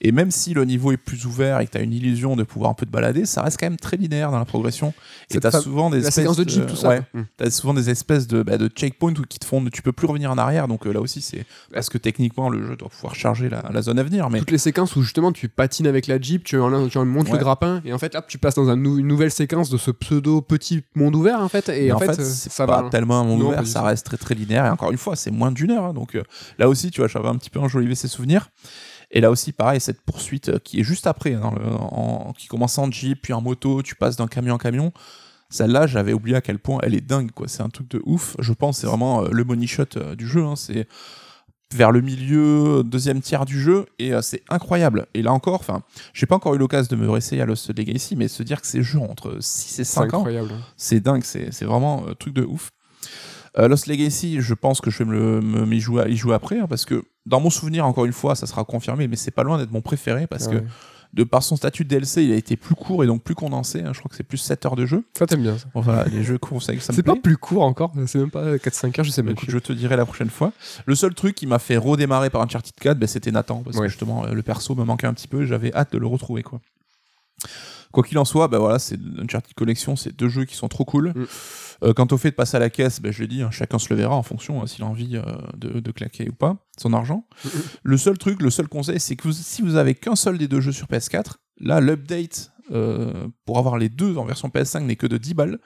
Et même si le niveau est plus ouvert et que tu as une illusion de pouvoir un peu te balader, ça reste quand même très linéaire dans la progression. Et tu as souvent des La espèces de Jeep, tout ça. ouais, souvent des espèces de, bah, de checkpoints qui te font, tu peux plus revenir en arrière, donc euh, là aussi c'est parce que techniquement le jeu doit pouvoir charger la, la zone à venir, mais Toutes les séquences où justement tu patines avec la Jeep, tu, en, tu en montes Ouais. le grappin et en fait là tu passes dans un nou- une nouvelle séquence de ce pseudo petit monde ouvert en fait et mais en, fait, euh, ça pas va. tellement un monde Non, ouvert, ça reste très très linéaire et encore une fois c'est moins d'une heure, hein, donc euh, là aussi tu vois un petit peu enjolivé ces souvenirs. Et là aussi, pareil, cette poursuite euh, qui est juste après, hein, dans le- en- qui commence en jeep, puis en moto, tu passes d'un camion en camion. Celle-là, j'avais oublié à quel point elle est dingue, quoi. C'est un truc de ouf. Je pense c'est vraiment euh, le money shot euh, du jeu. hein. C'est vers le milieu, deuxième tiers du jeu, et euh, c'est incroyable. Et là encore, enfin, j'ai pas encore eu l'occasion de me réessayer à Lost Legacy, mais se dire que ces jeux ont entre 6 et C'est 5 ans, c'est dingue, c'est c'est vraiment un truc de ouf. Euh, Lost Legacy, je pense que je vais me jouer, y jouer après, hein, parce que dans mon souvenir, encore une fois, ça sera confirmé, mais c'est pas loin d'être mon préféré, parce Ah que de par son statut de DLC, il a été plus court et donc plus condensé. hein. je crois que c'est plus 7 heures de jeu. Ça t'aimes bien ça. Bon, voilà, les jeux courts, ça, ça me C'est pas plus court encore, c'est même pas 4-5 heures, je sais même écoute, je te dirai la prochaine fois. Le seul truc qui m'a fait redémarrer par Uncharted 4, bah, c'était Nathan, parce Ouais. que justement, euh, le perso me manquait un petit peu, et j'avais hâte de le retrouver. quoi. Quoi qu'il en soit, bah voilà, c'est Uncharted Collection, c'est deux jeux qui sont trop cool. Mm. Euh, quant au fait de passer à la caisse, bah, je l'ai dit, hein, chacun se le verra en fonction hein, s'il a envie euh, de, de claquer ou pas son argent. [LAUGHS] Le seul truc, le seul conseil, c'est que vous- si vous avez qu'un seul des deux jeux sur PS4, là, l'update euh, pour avoir les deux en version PS5 n'est que de 10 balles.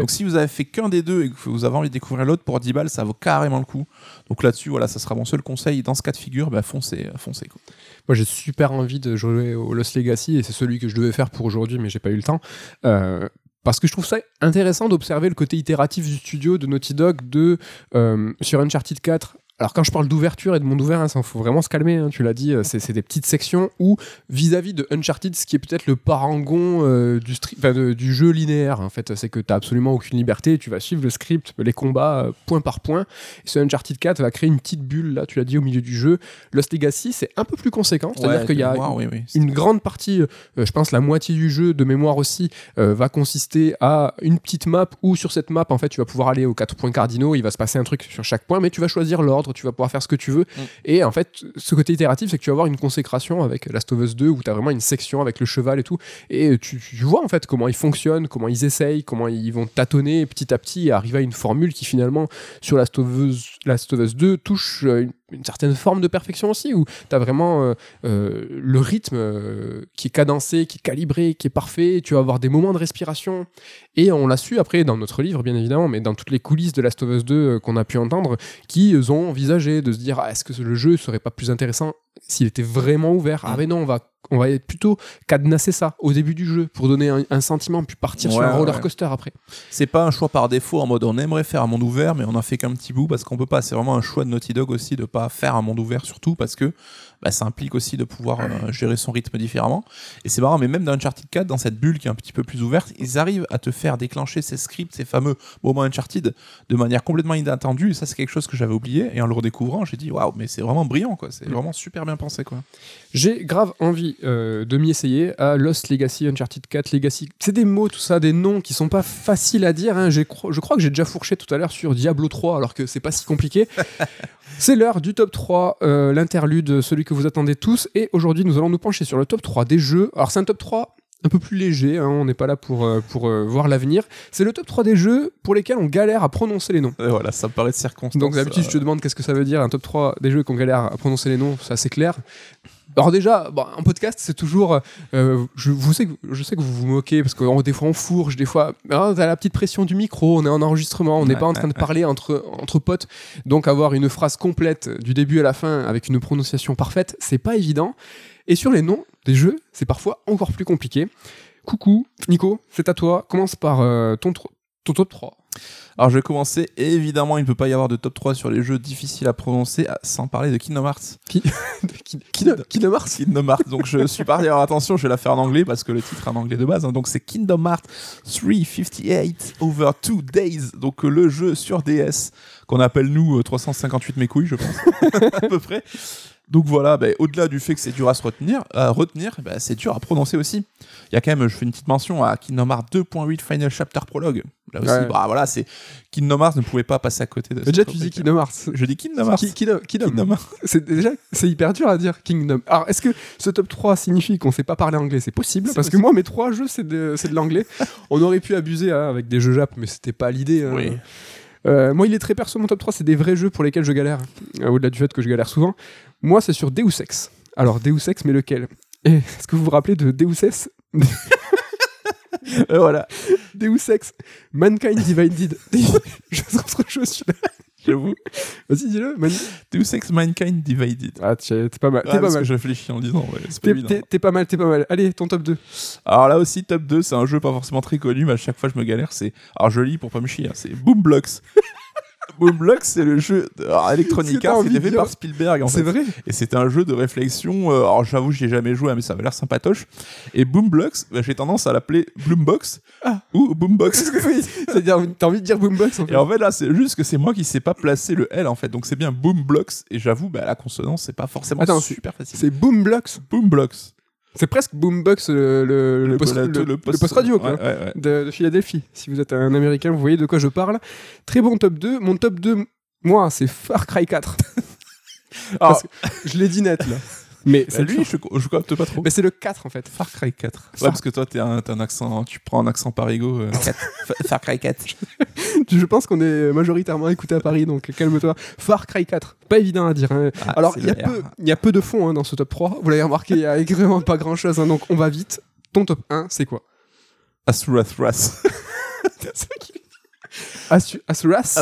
Donc si vous avez fait qu'un des deux et que vous avez envie de découvrir l'autre pour 10 balles, ça vaut carrément le coup. Donc là-dessus, voilà, ça sera mon seul conseil. Dans ce cas de figure, bah, foncez, foncez. Quoi. Moi, j'ai super envie de jouer au Lost Legacy et c'est celui que je devais faire pour aujourd'hui, mais j'ai pas eu le temps. Euh, parce que je trouve ça intéressant d'observer le côté itératif du studio de Naughty Dog de, euh, sur Uncharted 4. Alors quand je parle d'ouverture et de monde ouvert, il faut vraiment se calmer, hein, tu l'as dit, euh, c'est des petites sections où vis-à-vis de Uncharted, ce qui est peut-être le parangon euh, du, de- jeu linéaire, en fait, c'est que tu absolument aucune liberté, tu vas suivre le script, les combats euh, point par point. Et ce Uncharted 4 va créer une petite bulle, là, tu l'as dit, au milieu du jeu. Lost Legacy, c'est un peu plus conséquent, c'est-à-dire Ouais, qu'il y a oui, oui. une grande partie, euh, je pense la moitié du jeu de mémoire aussi, va consister à une petite map où sur cette map, en fait, tu vas pouvoir aller aux quatre points cardinaux, il va se passer un truc sur chaque point, mais tu vas choisir l'ordre, tu vas pouvoir faire ce que tu veux. Et en fait, ce côté itératif, c'est que tu vas avoir une consécration avec Last of Us 2 où tu as vraiment une section avec le cheval et tout. Et tu, tu vois en fait comment ils fonctionnent, comment ils essayent, comment ils vont tâtonner petit à petit et arriver à une formule qui finalement, sur Last of Us, Last of Us 2, touche euh, une, une certaine forme de perfection aussi, où tu as vraiment euh, euh, le rythme euh, qui est cadencé, qui est calibré, qui est parfait. Tu vas avoir des moments de respiration. Et on l'a su après dans notre livre, bien évidemment, mais dans toutes les coulisses de Last of Us 2 euh, qu'on a pu entendre, qui ont envisagé de se dire ah, est-ce que le jeu serait pas plus intéressant s'il était vraiment ouvert Ah, mais non, on va, on va plutôt cadenasser ça au début du jeu pour donner un, un sentiment, puis partir sur un roller ouais. coaster après. C'est pas un choix par défaut en mode on aimerait faire un monde ouvert, mais on en fait qu'un petit bout parce qu'on peut pas. C'est vraiment un choix de Naughty Dog aussi de pas faire un monde ouvert, surtout parce que bah, ça implique aussi de pouvoir euh, gérer son rythme différemment. Et c'est marrant, mais même dans Uncharted 4, dans cette bulle qui est un petit peu plus ouverte, ils arrivent à te faire déclencher ces scripts, ces fameux moments Uncharted, de manière complètement inattendue. Et ça, c'est quelque chose que j'avais oublié. Et en le redécouvrant, j'ai dit waouh, mais c'est vraiment brillant, quoi. C'est vraiment super bien pensé, quoi. J'ai grave envie euh, de m'y essayer à Lost Legacy, Uncharted 4, Legacy. C'est des mots, tout ça, des noms qui sont pas faciles à dire. hein. Je crois que j'ai déjà fourché tout à l'heure sur Diablo 3, alors que c'est pas si compliqué. [LAUGHS] c'est l'heure du top 3, euh, l'interlude, celui que vous attendez tous. Et aujourd'hui, nous allons nous pencher sur le top 3 des jeux. Alors, c'est un top 3 un peu plus léger, hein, on n'est pas là pour, euh, pour euh, voir l'avenir. C'est le top 3 des jeux pour lesquels on galère à prononcer les noms. Et voilà, ça me paraît de circonstance. Donc d'habitude, je te demande qu'est-ce que ça veut dire un top 3 des jeux qu'on galère à prononcer les noms, c'est assez clair. Alors déjà, bon, en podcast, c'est toujours... euh, je, vous sais que, je sais que vous vous moquez, parce que des fois on fourche, des fois... Ah, t'as la petite pression du micro, on est en enregistrement, on n'est Ouais, pas en train de ouais, parler entre, entre potes. Donc avoir une phrase complète du début à la fin avec une prononciation parfaite, c'est pas évident. Et sur les noms des jeux, c'est parfois encore plus compliqué. Coucou, Nico, c'est à toi. Commence par euh, ton, ton top 3. Alors je vais commencer. Évidemment, il ne peut pas y avoir de top 3 sur les jeux difficiles à prononcer sans parler de Kingdom Hearts. [LAUGHS] Kingdom Hearts Kingdom Hearts. Donc je suis parti. Alors attention, je vais la faire en anglais parce que le titre est en anglais de base. hein. Donc c'est Kingdom Hearts 358 over 2 days. Donc euh, le jeu sur DS qu'on appelle nous euh, 358 mes couilles, je pense, [LAUGHS] à peu près. Donc voilà, ben, au-delà du fait que c'est dur à se retenir, à retenir, ben, c'est dur à prononcer aussi. Il y a quand même, je fais une petite mention à Kingdom Hearts 2.8 Final Chapter Prologue. Là aussi, Ouais. bah, voilà, c'est Kingdom Hearts ne pouvait pas passer à côté de. Déjà, tu dis. Kingdom Hearts. Je dis Kingdom Hearts. Ki- Kingdom, Kingdom. Kingdom Hearts. C'est déjà c'est hyper dur à dire Kingdom. Alors est-ce que ce top 3 signifie qu'on sait pas parler anglais? C'est possible parce que moi mes trois jeux c'est de, c'est de l'anglais. On aurait pu abuser hein, avec des jeux jap mais c'était pas l'idée. hein. Oui. Euh, moi il est très perso mon top 3 c'est des vrais jeux pour lesquels je galère euh, au-delà du fait que je galère souvent. Moi c'est sur Deus Ex. Alors Deus Ex mais lequel Et Est-ce que vous vous rappelez de Deus Ex [LAUGHS] Euh, voilà, Deus Ex Mankind Divided. [LAUGHS] je trop chaud celui-là. [LAUGHS] j'avoue. Vas-y dis-le. Man- Deus Ex Mankind Divided. Ah t'es pas mal. Ouais, T'es pas mal. que je réfléchis en disant, ouais, c'est pas T'es- pas mal, t'es pas mal. Allez, ton top 2. Alors là aussi, top 2, c'est un jeu pas forcément très connu, mais à chaque fois je me galère. C'est Alors je lis pour pas me chier, hein, c'est Boomblocks. Boomblocks, c'est le jeu Electronic Arts, c'était de fait par Spielberg en C'est fait. vrai Et c'était un jeu de réflexion. euh, alors j'avoue, j'y ai jamais joué, hein, mais ça avait l'air sympatoche. Et Boomblocks, bah, j'ai tendance à l'appeler Bloombox Ah. ou Boombox. oui, c'est-à-dire, t'as envie de dire Boombox en fait. Et en fait, là, c'est juste que c'est moi qui sais pas placer le L en fait. Donc c'est bien Boomblocks. Et j'avoue, bah, la consonance, c'est pas forcément Attends, super facile. C'est Boomblocks. Boomblocks. C'est presque Boombox, le, le, le post, la- le- le post radio quoi, Ouais, ouais, ouais. de, de Philadelphie. Si vous êtes un américain, vous voyez de quoi je parle. Très bon top 2. Mon top 2, moi, c'est Far Cry 4. Parce que je l'ai dit net là. [LAUGHS] Mais Bah, c'est lui, je, je capte pas trop. mais c'est le 4 en fait. Far Cry 4. Ouais, Far- parce que toi, t'es un, accent, tu prends un accent parigo. euh, 4. Fa- Far Cry 4. [LAUGHS] [LAUGHS] Je pense qu'on est majoritairement écouté à Paris, donc calme-toi. Far Cry 4, pas évident à dire. hein. Ah, Alors, c'est il y, a peu- R. il y a peu de fond hein, dans ce top 3. Vous l'avez remarqué, il y a [LAUGHS] vraiment pas grand-chose. hein, donc, on va vite. Ton top 1, c'est quoi? Asura Thras. Asu- Asuras Asura Asuras.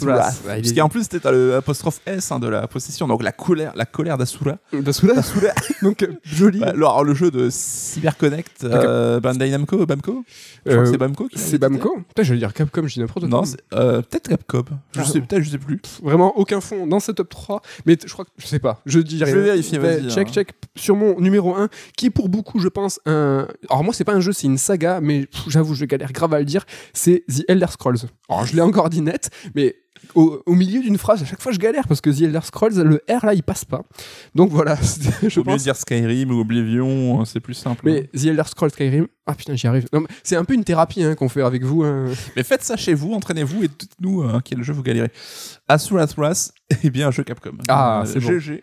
Thras. Ah, il Parce qu'en plus, t'as le apostrophe S hein, de la possession, donc la colère, la colère d'Asura. D'Asuras [LAUGHS] Donc, joli. Bah, alors, le jeu de CyberConnect, euh, Bandai Namco, Bamco? Je crois Euh, que c'est Bamco qui c'est Bamco Putain, j'allais dire Capcom, je dis n'importe quoi. Non, euh, peut-être Capcom. Je Ah, sais, peut-être, je sais plus. Vraiment aucun fond dans ce top 3. Mais je crois que. Je sais pas. Je dis rien. vais vérifier, vas-y, Check, hein. check. Sur mon numéro 1, qui est pour beaucoup, je pense, un. Alors, moi, c'est pas un jeu, c'est une saga, mais j'avoue, je galère grave à le dire. C'est The Elder Scrolls. Alors, je l'ai encore dit net, mais au, au milieu d'une phrase, à chaque fois, je galère parce que The Elder Scrolls, le R là, il passe pas. Donc voilà, [LAUGHS] je pense. dire Skyrim ou Oblivion, euh, c'est plus simple. Mais The Elder Scrolls Skyrim, ah putain, j'y arrive. C'est un peu une thérapie hein, qu'on fait avec vous. hein. Mais faites ça chez vous, entraînez-vous et dites-nous euh, quel jeu vous galérez. Asura Thras [LAUGHS] est bien un jeu Capcom. Ah, Euh, c'est bon. GG.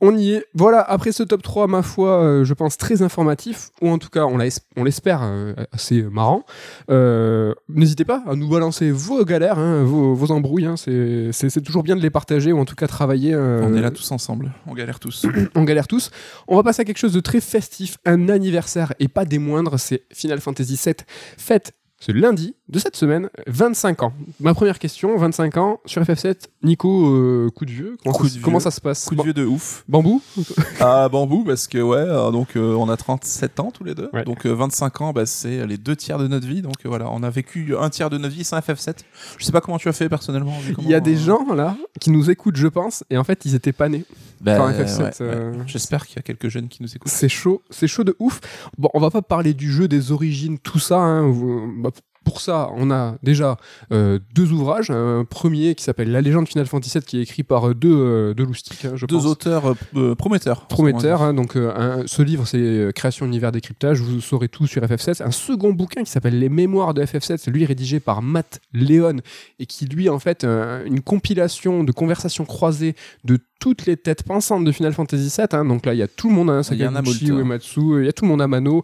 On y est. Voilà, après ce top 3, ma foi, euh, je pense très informatif, ou en tout cas, on l'espère euh, assez marrant. Euh, N'hésitez pas à nous balancer vos galères, hein, vos, vos embrouilles. hein, c'est- toujours bien de les partager, ou en tout cas travailler. On est là tous ensemble, on galère tous. [CLEARS THROAT] on galère tous. On va passer à quelque chose de très festif, un anniversaire, et pas des moindres, c'est Final Fantasy VII Fête. Ce lundi de cette semaine, 25 ans. Ma première question, 25 ans sur FF7. Nico, euh, coup de vieux. Comment, Coup ça, de comment vieux. ça se passe Coup de vieux de ouf. Bambou [LAUGHS] Ah, bambou, parce que ouais, euh, donc euh, on a 37 ans tous les deux. Ouais. Donc euh, 25 ans, bah, c'est les deux tiers de notre vie. Donc euh, voilà, on a vécu un tiers de notre vie sans FF7. Je sais pas comment tu as fait personnellement. Il y a des euh, gens là qui nous écoutent, je pense, et en fait ils étaient pas nés. bah, quand ouais, FF7, ouais. euh, J'espère qu'il y a quelques jeunes qui nous écoutent. C'est chaud, c'est chaud de ouf. Bon, on va pas parler du jeu, des origines, tout ça. hein. Vous- bah, pour ça, on a déjà euh, deux ouvrages. Un premier qui s'appelle La légende Final Fantasy VII, qui est écrit par euh, deux, euh, deux loustiques, hein, je Deux pense. auteurs euh, prometteurs. Prometteur, hein, donc un- ce livre c'est Création univers décryptage, vous saurez tout sur FF7. Un second bouquin qui s'appelle Les Mémoires de FF7, lui rédigé par Matt Leon et qui lui en fait une compilation de conversations croisées de toutes les têtes pensantes de Final Fantasy VII. hein. donc là il y a tout le monde, hein, Il y en a Sakaguchi, hein. Uematsu, il y a tout le monde Amano,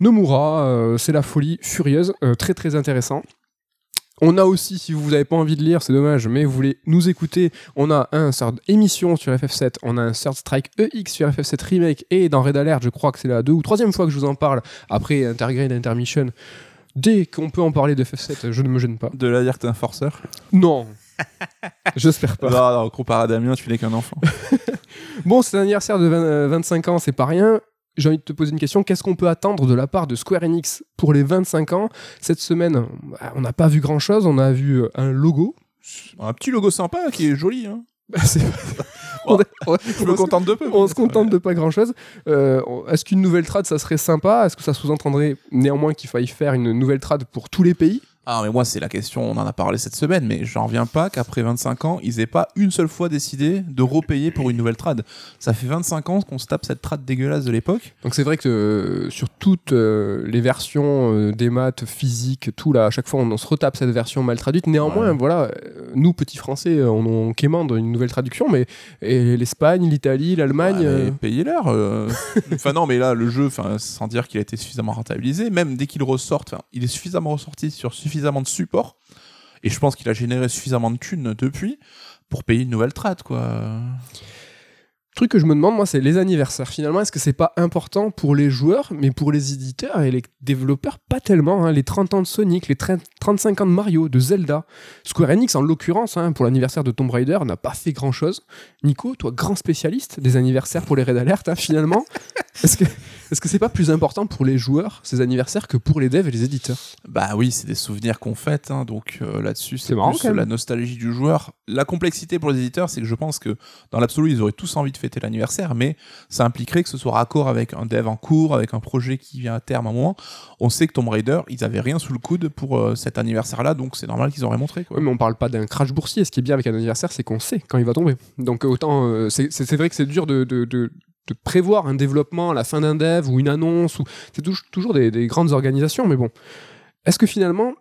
Nomura, euh, c'est la folie furieuse, euh, très très intéressant. On a aussi, si vous n'avez pas envie de lire, c'est dommage, mais vous voulez nous écouter, on a un sort émission sur FF7, on a un Third Strike EX sur FF7 Remake, et dans Red Alert, je crois que c'est la deux ou troisième fois que je vous en parle, après Intergrade Intermission. Dès qu'on peut en parler de FF7, je ne me gêne pas. De là dire que t'es un forceur. Non [LAUGHS] J'espère pas. Non, non, comparé à Damien, tu n'es qu'un enfant. [LAUGHS] Bon, c'est l'anniversaire de 20, euh, 25 ans, c'est pas rien. J'ai envie de te poser une question. Qu'est-ce qu'on peut attendre de la part de Square Enix pour les 25 ans? Cette semaine, bah, on n'a pas vu grand-chose. On a vu euh, un logo. un petit logo sympa qui est joli. Hein. Bah, [LAUGHS] on est- on- Je me on se- contente de peu. On se contente de pas grand-chose. Euh, Est-ce qu'une nouvelle trad, ça serait sympa? Est-ce que ça sous-entendrait néanmoins qu'il faille faire une nouvelle trad pour tous les pays? Ah, mais moi, c'est la question, on en a parlé cette semaine, mais j'en reviens pas qu'après 25 ans, ils aient pas une seule fois décidé de repayer pour une nouvelle trad. Ça fait 25 ans qu'on se tape cette trad dégueulasse de l'époque. Donc c'est vrai que euh, sur toutes euh, les versions euh, des maths, physiques, tout là, à chaque fois on, on se retape cette version mal traduite. Néanmoins, Ouais. voilà, nous petits Français, on, on quémande une nouvelle traduction, mais l'Espagne, l'Italie, l'Allemagne. Ouais, Payez-leur. [LAUGHS] enfin, non, mais là, le jeu, sans dire qu'il a été suffisamment rentabilisé, même dès qu'il ressorte, il est suffisamment ressorti sur suffisamment de supports, et je pense qu'il a généré suffisamment de thunes depuis pour payer une nouvelle trad, quoi. Truc que je me demande, moi, c'est les anniversaires. Finalement, est-ce que c'est pas important pour les joueurs, mais pour les éditeurs et les développeurs, pas tellement. hein. Les 30 ans de Sonic, les 30 35 ans de Mario, de Zelda. Square Enix, en l'occurrence, hein, pour l'anniversaire de Tomb Raider, n'a pas fait grand-chose. Nico, toi, grand spécialiste des anniversaires pour les Red Alert, hein, finalement, [LAUGHS] est-ce que est-ce que c'est pas plus important pour les joueurs, ces anniversaires, que pour les devs et les éditeurs? Bah oui, c'est des souvenirs qu'on fête, donc euh, là-dessus, c'est plus la nostalgie du joueur. La complexité pour les éditeurs, c'est que je pense que dans l'absolu, ils auraient tous envie de l'anniversaire, mais ça impliquerait que ce soit raccord avec un dev en cours, avec un projet qui vient à terme à un moment. On sait que Tomb Raider, ils avaient rien sous le coude pour euh, cet anniversaire-là, donc c'est normal qu'ils auraient montré. Quoi. Ouais, mais on parle pas d'un crash boursier. Ce qui est bien avec un anniversaire, c'est qu'on sait quand il va tomber. Donc autant, euh, c'est- vrai que c'est dur de, de- prévoir un développement à la fin d'un dev ou une annonce. Ou c'est tou- toujours des grandes organisations, mais bon. Est-ce que finalement,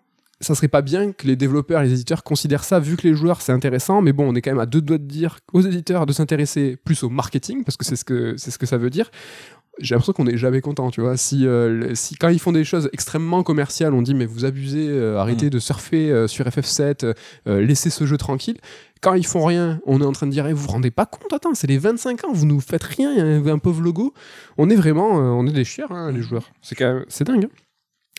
ça serait pas bien que les développeurs les éditeurs considèrent ça, vu que les joueurs c'est intéressant, mais bon, on est quand même à deux doigts de dire aux éditeurs de s'intéresser plus au marketing, parce que c'est ce que, c'est ce que ça veut dire. J'ai l'impression qu'on n'est jamais content, tu vois. Si, euh, si quand ils font des choses extrêmement commerciales, on dit mais vous abusez, euh, arrêtez de surfer euh, sur FF7, euh, laissez ce jeu tranquille. Quand ils font rien, on est en train de dire eh, vous vous rendez pas compte, attends, c'est les 25 ans, vous nous faites rien, il y a un pauvre logo. On est vraiment, euh, on est des chiens, hein, les joueurs. C'est c'est dingue. hein.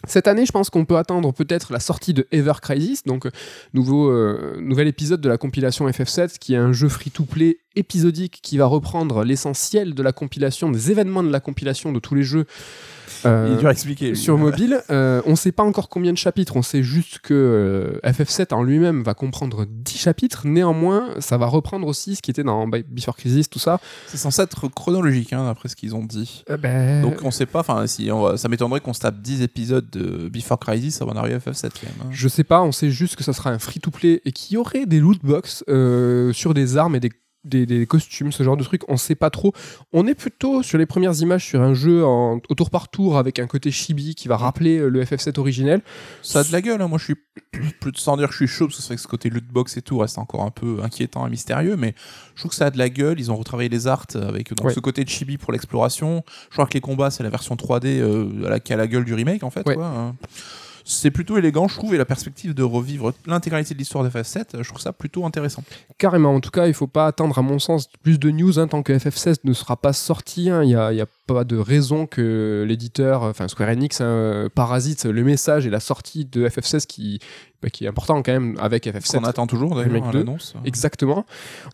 Cette année, je pense qu'on peut attendre peut-être la sortie de Ever Crisis, donc euh, nouveau, euh, nouvel épisode de la compilation FF7, qui est un jeu free-to-play épisodique qui va reprendre l'essentiel de la compilation, des événements de la compilation de tous les jeux. Euh, Il est dur à expliquer. lui. sur mobile, euh, on sait pas encore combien de chapitres, on sait juste que euh, FF7 en lui-même va comprendre 10 chapitres, néanmoins, ça va reprendre aussi ce qui était dans Before Crisis, tout ça. C'est censé être chronologique, hein, d'après ce qu'ils ont dit. Ben, Donc on sait pas, enfin si on va- ça m'étonnerait qu'on se tape 10 épisodes de Before Crisis avant d'arriver à FF7 quand même. hein. Je sais pas, on sait juste que ça sera un free-to-play et qu'il y aurait des loot box sur des armes et des, des, des costumes, ce genre de trucs. On sait pas trop. On est plutôt sur les premières images sur un jeu en, au tour par tour avec un côté chibi qui va rappeler euh, le FF7 originel. Ça a de la gueule, hein. moi je suis [CLEARS THROAT] plus de sans dire que je suis chaud, parce que c'est vrai que ce côté lootbox et tout reste encore un peu inquiétant et mystérieux, mais je trouve que ça a de la gueule. Ils ont retravaillé les arts avec donc, Ouais. ce côté de chibi pour l'exploration. Je crois que les combats, c'est la version 3D euh, à la, qui a la gueule du remake en fait. Ouais. quoi, hein. C'est plutôt élégant, je trouve, et la perspective de revivre l'intégralité de l'histoire de FF7, je trouve ça plutôt intéressant. Carrément, en tout cas, il faut pas attendre, à mon sens, plus de news hein, tant que FF16 ne sera pas sorti. hein. Il n'y a, y a pas de raison que l'éditeur, enfin Square Enix, hein, euh, parasite le message et la sortie de FF16 qui, qui est important quand même avec FF7. Qu'on attend toujours d'ailleurs 2. l'annonce. Exactement.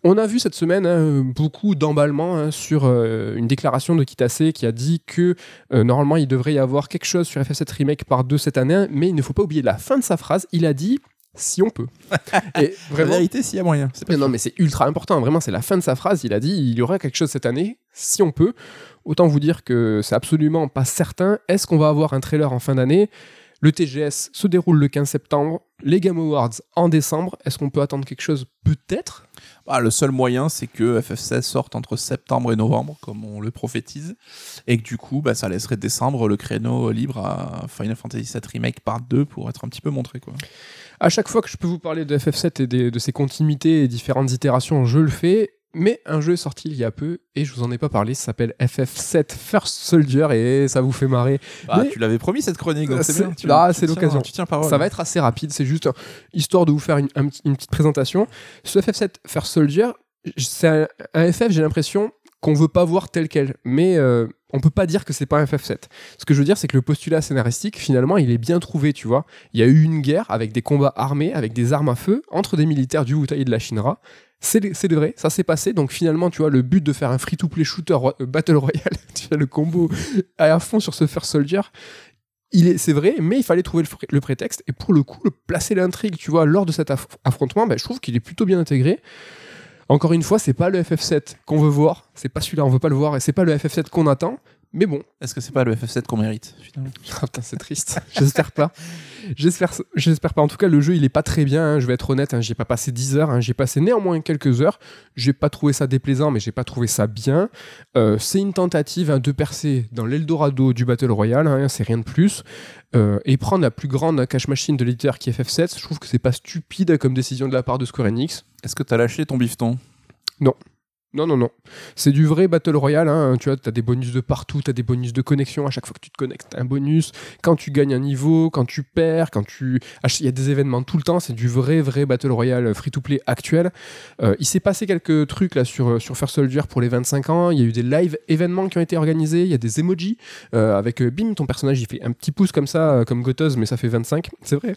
On a vu cette semaine hein, beaucoup d'emballement hein, sur euh, une déclaration de Kitase qui a dit que euh, normalement il devrait y avoir quelque chose sur FF7 Remake par deux cette année, mais il ne faut pas oublier la fin de sa phrase. Il a dit si on peut. [LAUGHS] Et La vraiment. vérité, s'il y a moyen. C'est pas Mais non, mais c'est ultra important. Vraiment, c'est la fin de sa phrase. Il a dit il y aura quelque chose cette année, si on peut. Autant vous dire que c'est absolument pas certain. Est-ce qu'on va avoir un trailer en fin d'année? Le TGS se déroule le 15 septembre. Les Game Awards en décembre. Est-ce qu'on peut attendre quelque chose? Peut-être. Ah, le seul moyen, c'est que FF16 sorte entre septembre et novembre, comme on le prophétise, et que du coup, bah, ça laisserait décembre le créneau libre à Final Fantasy VII Remake Part 2 pour être un petit peu montré. Quoi. À chaque fois que je peux vous parler de FF7 et de ses continuités et différentes itérations, je le fais. Mais un jeu est sorti il y a peu et je vous en ai pas parlé. Ça s'appelle FF7 First Soldier et ça vous fait marrer. Mais- tu l'avais promis cette chronique, donc c'est bien. Tu, Ah, tu c'est l'occasion. Tu tiens parole. Ça va être assez rapide, c'est juste histoire de vous faire une, un petit- une petite présentation. Ce FF7 First Soldier, c'est un, un FF, j'ai l'impression qu'on veut pas voir tel quel, mais euh, on peut pas dire que c'est pas un FF7. Ce que je veux dire, c'est que le postulat scénaristique, finalement, il est bien trouvé, tu vois. Il y a eu une guerre avec des combats armés, avec des armes à feu, entre des militaires du Wutai et de la Shinra. C'est vrai, ça s'est passé. Donc finalement, tu vois, le but de faire un free-to-play shooter euh, Battle Royale, [LAUGHS] tu vois, le combo à fond sur ce First Soldier, c'est vrai, mais il fallait trouver le, prétexte. Et pour le coup, le placer l'intrigue, tu vois, lors de cet aff- affrontement, ben, je trouve qu'il est plutôt bien intégré. Encore une fois, c'est pas le FF7 qu'on veut voir, c'est pas celui-là, on veut pas le voir, et c'est pas le FF7 qu'on attend. Mais bon, Est-ce que c'est pas le FF7 qu'on mérite finalement [LAUGHS] putain, c'est triste. [LAUGHS] J'espère pas. J'espère, j'espère pas. En tout cas, le jeu, il est pas très bien. hein, je vais être honnête. Hein, j'ai pas passé 10 heures. hein, j'ai passé néanmoins quelques heures. J'ai pas trouvé ça déplaisant, mais j'ai pas trouvé ça bien. Euh, c'est une tentative hein, de percer dans l'Eldorado du Battle Royale. c'est rien de plus. Euh, et prendre la plus grande cache machine de l'éditeur qui est FF7. Je trouve que c'est pas stupide comme décision de la part de Square Enix. Est-ce que t'as lâché ton bifton? Non, non, non. C'est du vrai Battle Royale. hein. Tu vois, as des bonus de partout, tu as des bonus de connexion. À chaque fois que tu te connectes, t'as un bonus. Quand tu gagnes un niveau, quand tu perds, quand tu. Il y a des événements tout le temps. C'est du vrai, vrai Battle Royale free-to-play actuel. Euh, il s'est passé quelques trucs là sur, sur First Soldier pour les 25 ans. Il y a eu des live événements qui ont été organisés. Il y a des emojis euh, avec euh, bim, ton personnage, il fait un petit pouce comme ça, euh, comme Gotoz, mais ça fait 25. C'est vrai.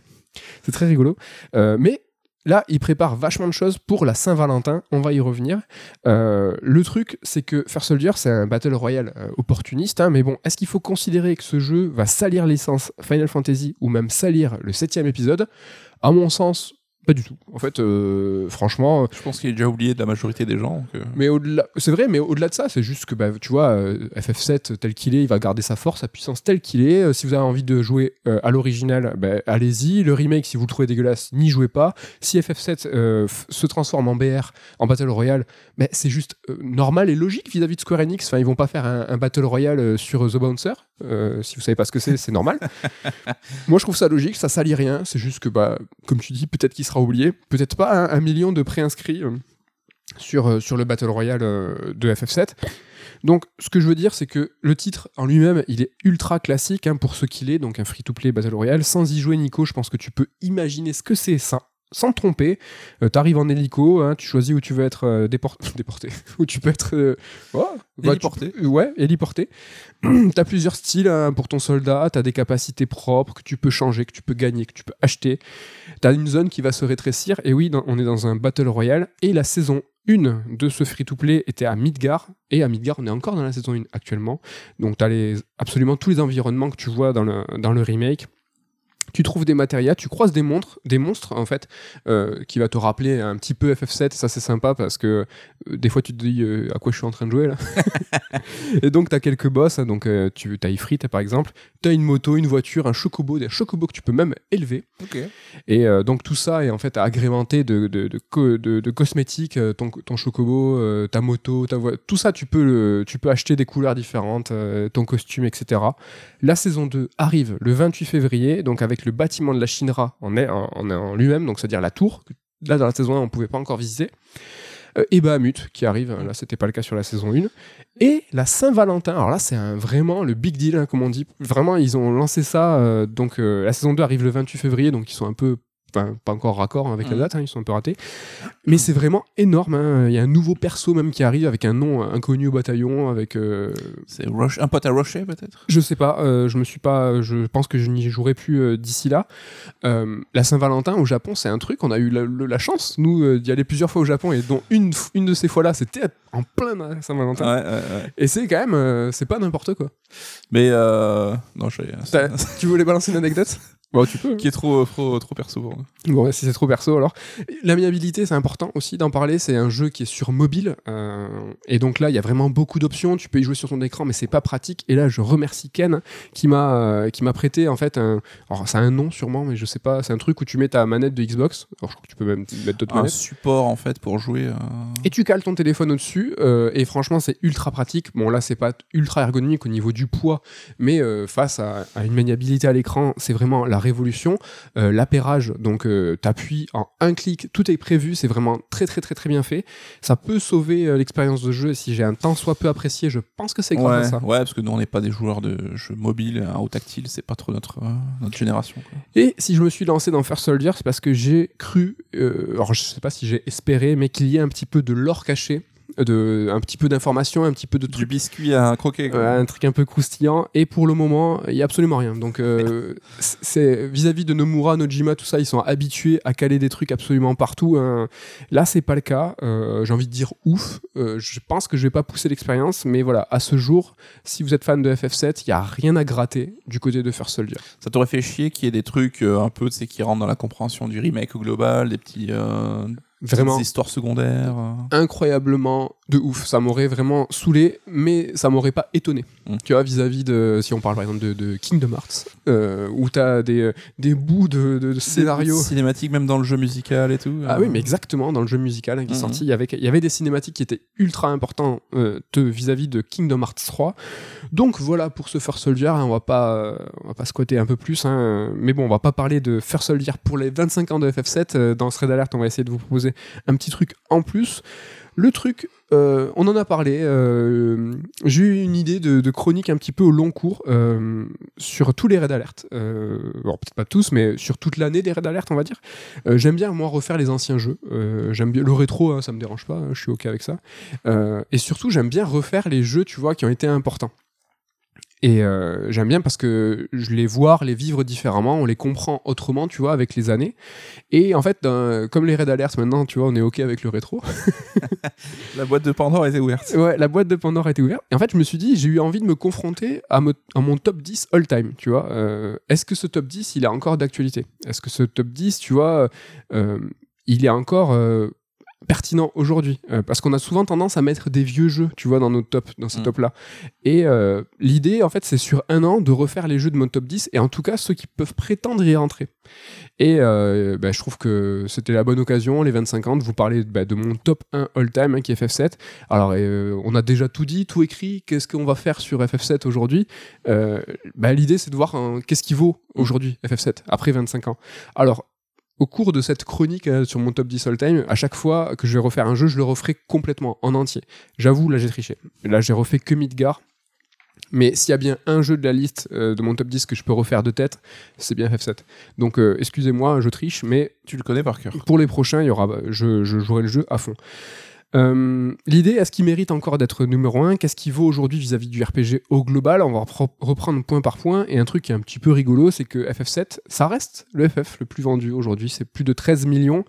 C'est très rigolo. Euh, mais. Là, il prépare vachement de choses pour la Saint-Valentin, on va y revenir. Euh, le truc, c'est que First Soldier, c'est un battle royale euh, opportuniste, hein, mais bon, est-ce qu'il faut considérer que ce jeu va salir l'essence Final Fantasy ou même salir le septième épisode? À mon sens, Pas du tout. En fait, euh, franchement, Je pense qu'il est déjà oublié de la majorité des gens. euh, mais au-delà, c'est vrai, mais au-delà de ça, c'est juste que bah, tu vois, euh, FF7 tel qu'il est, il va garder sa force, sa puissance telle qu'il est. Euh, si vous avez envie de jouer euh, à l'original, bah, allez-y. Le remake, si vous le trouvez dégueulasse, n'y jouez pas. Si FF7 euh, f- se transforme en BR, en Battle Royale, bah, c'est juste euh, normal et logique vis-à-vis de Square Enix. Enfin, ils vont pas faire un, un Battle Royale euh, sur euh, The Bouncer. Euh, si vous savez pas ce que c'est, c'est normal. [LAUGHS] Moi, je trouve ça logique, ça salit rien. C'est juste que, bah, comme tu dis, peut-être qu'il sera oublié. Peut-être pas un, million de préinscrits. euh, sur, euh, sur le Battle Royale euh, de FF7. Donc, ce que je veux dire, c'est que le titre en lui-même, il est ultra classique hein, pour ce qu'il est, donc un free-to-play Battle Royale. Sans y jouer, Nico, je pense que tu peux imaginer ce que c'est ça. Sans te tromper, Euh, t'arrives en hélico, hein, tu choisis où tu veux être euh, déport- [LAUGHS] déporté, [LAUGHS] où tu peux être euh, bah, Héliporté. tu ouais, héliporté. [CLEARS THROAT] t'as plusieurs styles hein, pour ton soldat, t'as des capacités propres que tu peux changer, que tu peux gagner, que tu peux acheter. T'as une zone qui va se rétrécir, et oui, dans- on est dans un Battle Royale, et la saison 1 de ce free-to-play était à Midgar, et à Midgar, on est encore dans la saison 1 actuellement, donc t'as les, absolument tous les environnements que tu vois dans le, dans le remake. Tu trouves des matérias, tu croises des monstres, des monstres en fait, euh, qui va te rappeler un petit peu FF7, et ça c'est sympa parce que euh, des fois tu te dis euh, à quoi je suis en train de jouer là. [LAUGHS] et donc t'as quelques boss, hein, donc tu as Ifrit par exemple, t'as une moto, une voiture, un chocobo, des chocobos que tu peux même élever. Et euh, donc tout ça est en fait agrémenté de, de, de, co- de- de cosmétiques, ton, ton chocobo, ta moto, ta voiture, tout ça tu peux, le- tu peux acheter des couleurs différentes, ton costume, etc. La saison 2 arrive le 28 février, donc avec le bâtiment de la Shinra en, en, lui-même, donc c'est-à-dire la tour, que là dans la saison 1 on pouvait pas encore visiter. Euh, et Bahamut qui arrive, hein, là c'était pas le cas sur la saison 1. Et la Saint-Valentin, alors là c'est vraiment le big deal, hein, comme on dit. Vraiment, ils ont lancé ça. euh, donc euh, la saison 2 arrive le 28 février, donc ils sont un peu. Enfin, pas encore raccord hein, avec la Mhm. date, hein, ils sont un peu ratés. Mais c'est vraiment énorme. hein. Il y a un nouveau perso même qui arrive avec un nom inconnu au bataillon. Avec, euh, C'est Roche- un pote à Rocher, peut-être? Je sais pas, euh, je me suis pas. Je pense que je n'y jouerai plus euh, d'ici là. La Saint-Valentin au Japon, c'est un truc. On a eu la, chance, nous, d'y aller plusieurs fois au Japon et dont une, une de ces fois-là, c'était en plein Saint-Valentin. Ouais, ouais, ouais. Et c'est quand même, c'est pas n'importe quoi. Mais non, je tu voulais balancer une anecdote? Bon, tu peux. hein. qui est trop, trop, trop perso pour moi. Bon, si c'est trop perso, alors. L'amiabilité, c'est important aussi d'en parler. C'est un jeu qui est sur mobile. euh, et donc là, il y a vraiment beaucoup d'options. Tu peux y jouer sur ton écran, mais c'est pas pratique. Et là, je remercie Ken qui m'a euh, qui m'a prêté, en fait, un. Alors, c'est un nom sûrement, mais je sais pas. C'est un truc où tu mets ta manette de Xbox. Alors, je crois que tu peux même mettre d'autres Un manettes. support, en fait, pour jouer. euh, Et tu cales ton téléphone au-dessus, euh, et franchement, c'est ultra pratique. Bon, là, c'est pas ultra ergonomique au niveau du poids, mais euh, face à, à une maniabilité à l'écran, c'est vraiment la révolution. Euh, L'appairage, donc euh, t'appuies en un clic, tout est prévu, c'est vraiment très très très très bien fait. Ça peut sauver euh, l'expérience de jeu. Si j'ai un temps soit peu apprécié, je pense que c'est grâce Ouais, à ça. ouais, parce que nous, on n'est pas des joueurs de jeux mobiles, hein, au tactile, c'est pas trop notre, euh, notre génération. quoi. Et si je me suis lancé dans First Soldier, c'est parce que j'ai cru, euh, alors je sais pas si j'ai espéré, mais qu'il y ait un petit peu de lore caché, de, un petit peu d'informations, un petit peu de Du trucs biscuit à croquer. quoi. Ouais, un truc un peu croustillant. Et pour le moment, il y a absolument rien. Donc, euh, c'est vis-à-vis de Nomura, Nojima, tout ça, ils sont habitués à caler des trucs absolument partout. hein. Là, c'est pas le cas. Euh, J'ai envie de dire ouf. Euh, je pense que je vais pas pousser l'expérience, mais voilà, à ce jour, si vous êtes fan de FF7, il y a rien à gratter du côté de First Soldier. Ça t'aurait fait chier qu'il y ait des trucs euh, un peu, tu sais, qui rentrent dans la compréhension du remake au global, des petits euh, Vraiment. petites histoires secondaires. euh. incroyablement de ouf. Ça m'aurait vraiment saoulé, mais ça m'aurait pas étonné. Mm. Tu vois, vis-à-vis de, si on parle par exemple de, de Kingdom Hearts, euh, où t'as des, des bouts de, de, de scénarios. Cinématiques, même dans le jeu musical et tout. Ah euh. oui, mais exactement, dans le jeu musical hein, qui est Mhm. sorti, il y avait, des cinématiques qui étaient ultra importantes euh, de- vis-à-vis de Kingdom Hearts 3. Donc voilà pour ce First Soldier, hein, on va pas, euh, on va pas squatter un peu plus, hein, mais bon, on va pas parler de First Soldier pour les 25 ans de FF7. euh, dans ce Red Alert, on va essayer de vous proposer un petit truc en plus. Le truc, euh, on en a parlé. euh, J'ai eu une idée de, chronique un petit peu au long cours euh, sur tous les Red Alert. Euh, bon, peut-être pas tous, mais sur toute l'année des Red Alert, on va dire. J'aime bien moi refaire les anciens jeux. J'aime bien le rétro, hein, ça me dérange pas. hein, je suis ok avec ça. Et surtout, j'aime bien refaire les jeux, tu vois, qui ont été importants. Et euh, j'aime bien parce que je les voir, les vivre différemment, on les comprend autrement, tu vois, avec les années. Et en fait, comme les Red Alert maintenant, tu vois, on est OK avec le rétro. [LAUGHS] La boîte de Pandore était ouverte. Ouais, la boîte de Pandore été ouverte. Et en fait, je me suis dit, j'ai eu envie de me confronter à, me- à mon top 10 all-time, tu vois. Euh, Est-ce que ce top 10, il est encore d'actualité? Est-ce que ce top 10, tu vois, euh, il est encore pertinent aujourd'hui Euh, Parce qu'on a souvent tendance à mettre des vieux jeux, tu vois, dans nos tops, dans ces Mm. tops-là. Et euh, l'idée, en fait, c'est sur un an de refaire les jeux de mon top 10, et en tout cas, ceux qui peuvent prétendre y rentrer. Et euh, bah, je trouve que c'était la bonne occasion, les 25 ans, de vous parler bah, de mon top 1 all-time, hein, qui est FF7. Alors, on a déjà tout dit, tout écrit. Qu'est-ce qu'on va faire sur FF7 aujourd'hui bah, L'idée, c'est de voir hein, qu'est-ce qui vaut aujourd'hui FF7 après 25 ans. Alors, au cours de cette chronique euh, sur mon top 10 all-time, à chaque fois que je vais refaire un jeu, je le referai complètement, en entier. J'avoue, là, j'ai triché. Là, j'ai refait que Midgar. Mais s'il y a bien un jeu de la liste euh, de mon top 10 que je peux refaire de tête, c'est bien FF7. Donc, euh, excusez-moi, je triche, mais Tu le connais par cœur. pour les prochains, il y aura, je, je jouerai le jeu à fond. Euh, L'idée, est-ce qu'il mérite encore d'être numéro 1 Qu'est-ce qui vaut aujourd'hui vis-à-vis du RPG au global? On va repre- reprendre point par point. Et un truc qui est un petit peu rigolo, c'est que FF7, ça reste le FF le plus vendu aujourd'hui. C'est plus de 13 millions.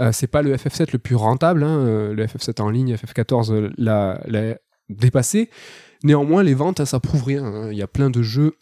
Euh, c'est pas le FF7 le plus rentable. hein. Euh, Le FF7 en ligne, FF14 euh, l'a dépassé. Néanmoins, les ventes, ça prouve rien. hein. Il y a plein de jeux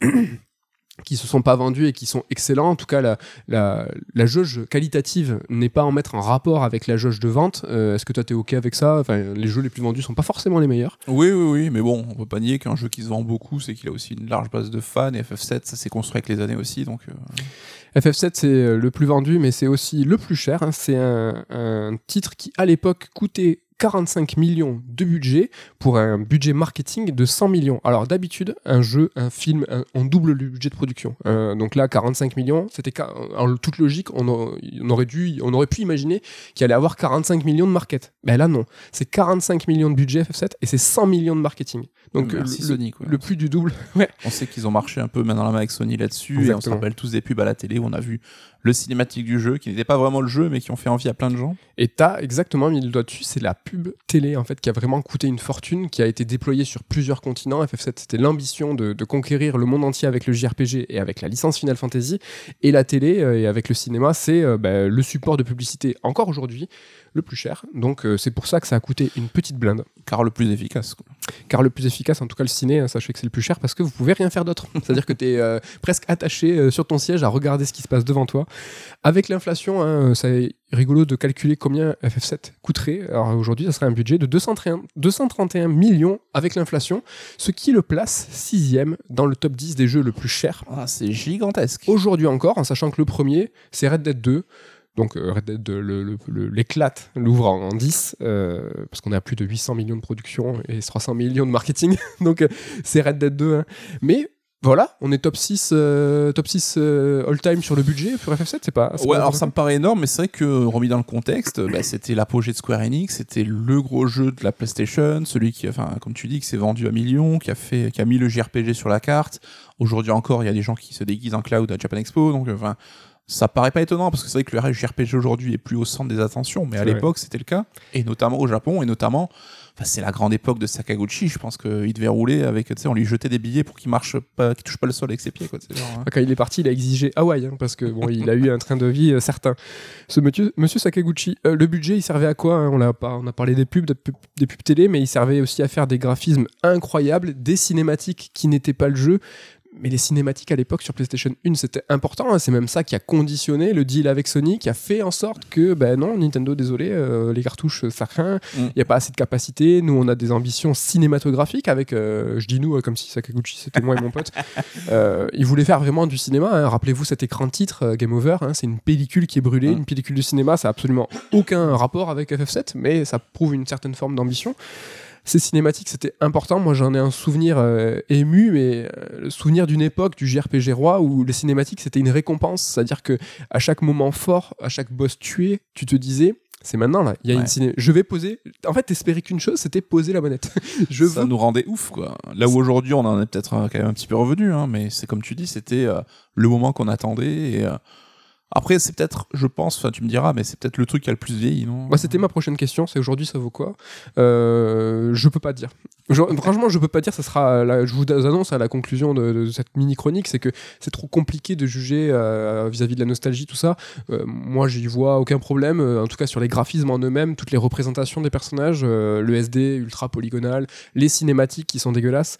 qui se sont pas vendus et qui sont excellents. En tout cas, la, la, la jauge qualitative n'est pas en mettre en rapport avec la jauge de vente. Euh, Est-ce que toi, t'es OK avec ça? Enfin, Les jeux les plus vendus sont pas forcément les meilleurs. Oui, oui, oui, mais bon, on peut pas nier qu'un jeu qui se vend beaucoup, c'est qu'il a aussi une large base de fans, et FF7, ça s'est construit avec les années aussi, donc... euh, FF7, c'est euh, le plus vendu, mais c'est aussi le plus cher. hein. C'est un, un titre qui, à l'époque, coûtait 45 millions de budget pour un budget marketing de 100 millions. Alors d'habitude, un jeu, un film, un- on double le budget de production. Euh, donc là, 45 millions, c'était en toute logique, on, a- on aurait dû, on aurait pu imaginer qu'il allait avoir 45 millions de market. Mais là non, c'est 45 millions de budget FF7 et c'est 100 millions de marketing. Donc merci le, Sony, quoi. le plus du double. [LAUGHS] Ouais. On sait qu'ils ont marché un peu main dans la main avec Sony là-dessus, et on se rappelle tous des pubs à la télé où on a vu le cinématique du jeu, qui n'était pas vraiment le jeu, mais qui ont fait envie à plein de gens. Et t'as exactement mis le doigt dessus, c'est la pub télé en fait qui a vraiment coûté une fortune, qui a été déployée sur plusieurs continents. FF7 c'était l'ambition de, conquérir le monde entier avec le JRPG et avec la licence Final Fantasy. Et la télé euh, et avec le cinéma, c'est euh, bah, le support de publicité encore aujourd'hui le plus cher. Donc euh, c'est pour ça que ça a coûté une petite blinde. Car le plus efficace. quoi. Car le plus efficace, en tout cas le ciné, hein, sachez que c'est le plus cher parce que vous pouvez rien faire d'autre. [LAUGHS] C'est-à-dire que tu es presque attaché euh, sur ton siège à regarder ce qui se passe devant toi. Avec l'inflation, hein, c'est rigolo de calculer combien FF7 coûterait. Alors aujourd'hui, ça serait un budget de 231, 231 millions avec l'inflation, ce qui le place sixième dans le top 10 des jeux le plus cher. Ah, c'est gigantesque. Aujourd'hui encore, en sachant que le premier, c'est Red Dead 2. Donc euh, Red Dead, l'éclate, l'ouvre en, en 10, euh, parce qu'on est à plus de 800 millions de production et 300 millions de marketing. [LAUGHS] Donc euh, c'est Red Dead 2. hein. Mais voilà, on est top 6, euh, top 6 euh, all-time sur le budget pour FF7, c'est pas... Ouais, pas alors ça me paraît énorme, mais c'est vrai que remis dans le contexte, bah, c'était l'apogée de Square Enix, c'était le gros jeu de la PlayStation, celui qui, enfin, comme tu dis, qui s'est vendu à millions, qui a fait, qui a mis le JRPG sur la carte. Aujourd'hui encore, il y a des gens qui se déguisent en cloud à Japan Expo, donc enfin, ça paraît pas étonnant parce que c'est vrai que le JRPG aujourd'hui est plus au centre des attentions, mais à l'époque c'était le cas, et notamment au Japon, et notamment, enfin, c'est la grande époque de Sakaguchi. Je pense qu'il devait rouler avec, tu sais, on lui jetait des billets pour qu'il marche pas, qu'il touche pas le sol avec ses pieds, quoi. genre, hein. Quand il est parti, il a exigé Hawaï, hein, parce que bon, il a eu un train de vie euh, certain. Ce monsieur, monsieur Sakaguchi, euh, le budget, il servait à quoi hein? On pas, on a parlé des pubs, des pubs, des pubs télé, mais il servait aussi à faire des graphismes incroyables, des cinématiques qui n'étaient pas le jeu. Mais les cinématiques à l'époque sur PlayStation 1, c'était important. hein. C'est même ça qui a conditionné le deal avec Sony, qui a fait en sorte que, ben non, Nintendo, désolé, euh, les cartouches, ça craint. Il Mm. n'y a pas assez de capacité. Nous, on a des ambitions cinématographiques avec, euh, je dis nous, euh, comme si Sakaguchi, c'était moi et mon pote. [LAUGHS] Euh, il voulait faire vraiment du cinéma. hein. Rappelez-vous cet écran de titre, euh, Game Over. hein. c'est une pellicule qui est brûlée, Mm. une pellicule de cinéma. Ça n'a absolument aucun rapport avec FF7, mais ça prouve une certaine forme d'ambition. Ces cinématiques, c'était important. Moi, j'en ai un souvenir euh, ému, mais euh, le souvenir d'une époque du JRPG roi où les cinématiques, c'était une récompense. C'est-à-dire que à chaque moment fort, à chaque boss tué, tu te disais. C'est maintenant là, il y a Ouais. une ciné. Je vais poser. En fait, t'espérais qu'une chose, c'était poser la manette. [LAUGHS] Je ça veux nous rendait ouf quoi. Là où aujourd'hui on en est peut-être euh, quand même un petit peu revenu, hein, mais c'est comme tu dis, c'était euh, le moment qu'on attendait. Et, Après, c'est peut-être, je pense, enfin, tu me diras, mais c'est peut-être le truc qui a le plus vieilli, non? Bah, c'était ma prochaine question, c'est aujourd'hui ça vaut quoi? Euh, Je peux pas dire. Je- franchement, je peux pas dire, ça sera. la- je vous annonce à la conclusion de, de cette mini chronique, c'est que c'est trop compliqué de juger euh, vis-à-vis de la nostalgie, tout ça. Euh, moi, j'y vois aucun problème. euh, en tout cas, sur les graphismes en eux-mêmes, toutes les représentations des personnages, le SD ultra polygonal, les cinématiques qui sont dégueulasses,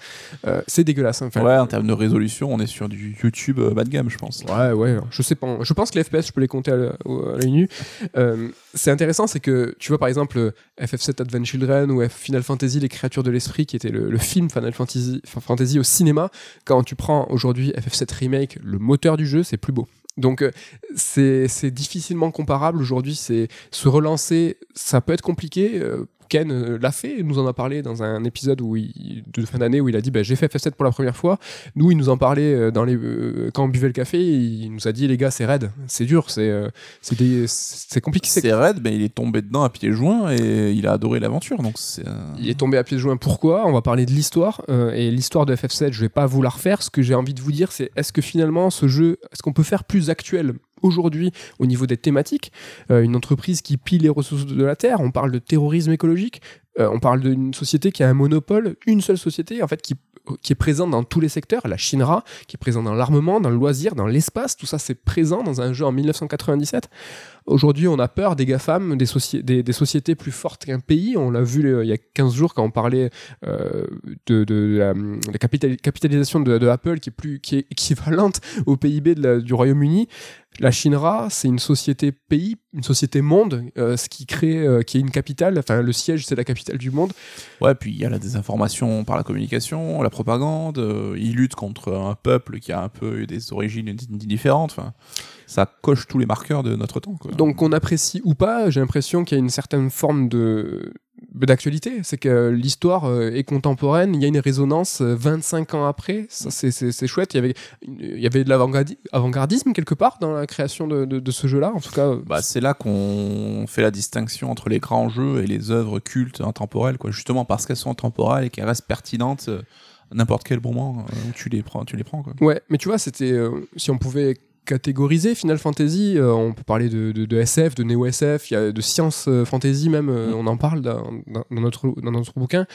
c'est dégueulasse. hein. Ouais, en termes de résolution, on est sur du YouTube bas de gamme, je pense. Ouais, ouais, je sais pas. Je pense que les FPS, je peux les compter à l'œil. Euh, c'est intéressant, c'est que tu vois par exemple euh, FF7 Advent Children ou Final Fantasy Les Créatures de l'Esprit, qui était le, film Final Fantasy, Fantasy au cinéma. Quand tu prends aujourd'hui FF7 Remake, le moteur du jeu, c'est plus beau. Donc euh, c'est difficilement comparable aujourd'hui. C'est se relancer, ça peut être compliqué. Ken euh, l'a fait, il nous en a parlé dans un épisode où il- de fin d'année où il a dit bah, j'ai fait FF7 pour la première fois. Nous, il nous en parlait euh, dans les, euh, quand on buvait le café. Il nous a dit les gars, c'est raide, c'est dur, c'est c'est compliqué. c'est- raide, mais il est tombé dedans à pieds joints et il a adoré l'aventure, donc euh, Il est tombé à pieds joints. Pourquoi? On va parler de l'histoire. et l'histoire de FF7, je vais pas vous la refaire. Ce que j'ai envie de vous dire, c'est est-ce que finalement, ce jeu, est-ce qu'on peut faire plus actuel? Aujourd'hui au niveau des thématiques Euh, Une entreprise qui pille les ressources de la Terre, on parle de terrorisme écologique, euh, on parle d'une société qui a un monopole, une seule société, en fait, qui est présente dans tous les secteurs, la Shinra, qui est présente dans l'armement, dans le loisir, dans l'espace, tout ça c'est présent dans un jeu en 1997. Aujourd'hui, on a peur des GAFAM, des, soci- des, des sociétés plus fortes qu'un pays. On l'a vu euh, il y a 15 jours quand on parlait de, la, la capital- capitalisation de, Apple qui est, plus, qui est équivalente au PIB du Royaume-Uni. La Shinra, c'est une société pays, une société monde, euh, ce qui crée, euh, qui est une capitale. Enfin, le siège, c'est la capitale du monde. Ouais, puis il y a la désinformation par la communication, la propagande. euh, il lutte contre un peuple qui a un peu eu des origines di- différentes. Enfin, ça coche tous les marqueurs de notre temps. Quoi. Donc, qu'on apprécie ou pas, j'ai l'impression qu'il y a une certaine forme de d'actualité, c'est que l'histoire euh, est contemporaine, il y a une résonance euh, 25 ans après, ça c'est- chouette, il y avait, il y avait de l'avant-gardi- avant-gardisme quelque part dans la création de, de- de ce jeu-là, en tout cas. euh, Bah, c'est là qu'on fait la distinction entre les grands jeux et les œuvres cultes intemporelles, quoi. Justement parce qu'elles sont intemporelles et qu'elles restent pertinentes euh, à n'importe quel moment euh, où tu les prends, tu les prends, quoi. Ouais, mais tu vois, c'était. euh, si on pouvait catégoriser Final Fantasy, euh, on peut parler de, de- de SF, de Neo SF, il y a de science euh, fantasy même, euh, Mm. on en parle dans, dans- dans notre, dans notre bouquin.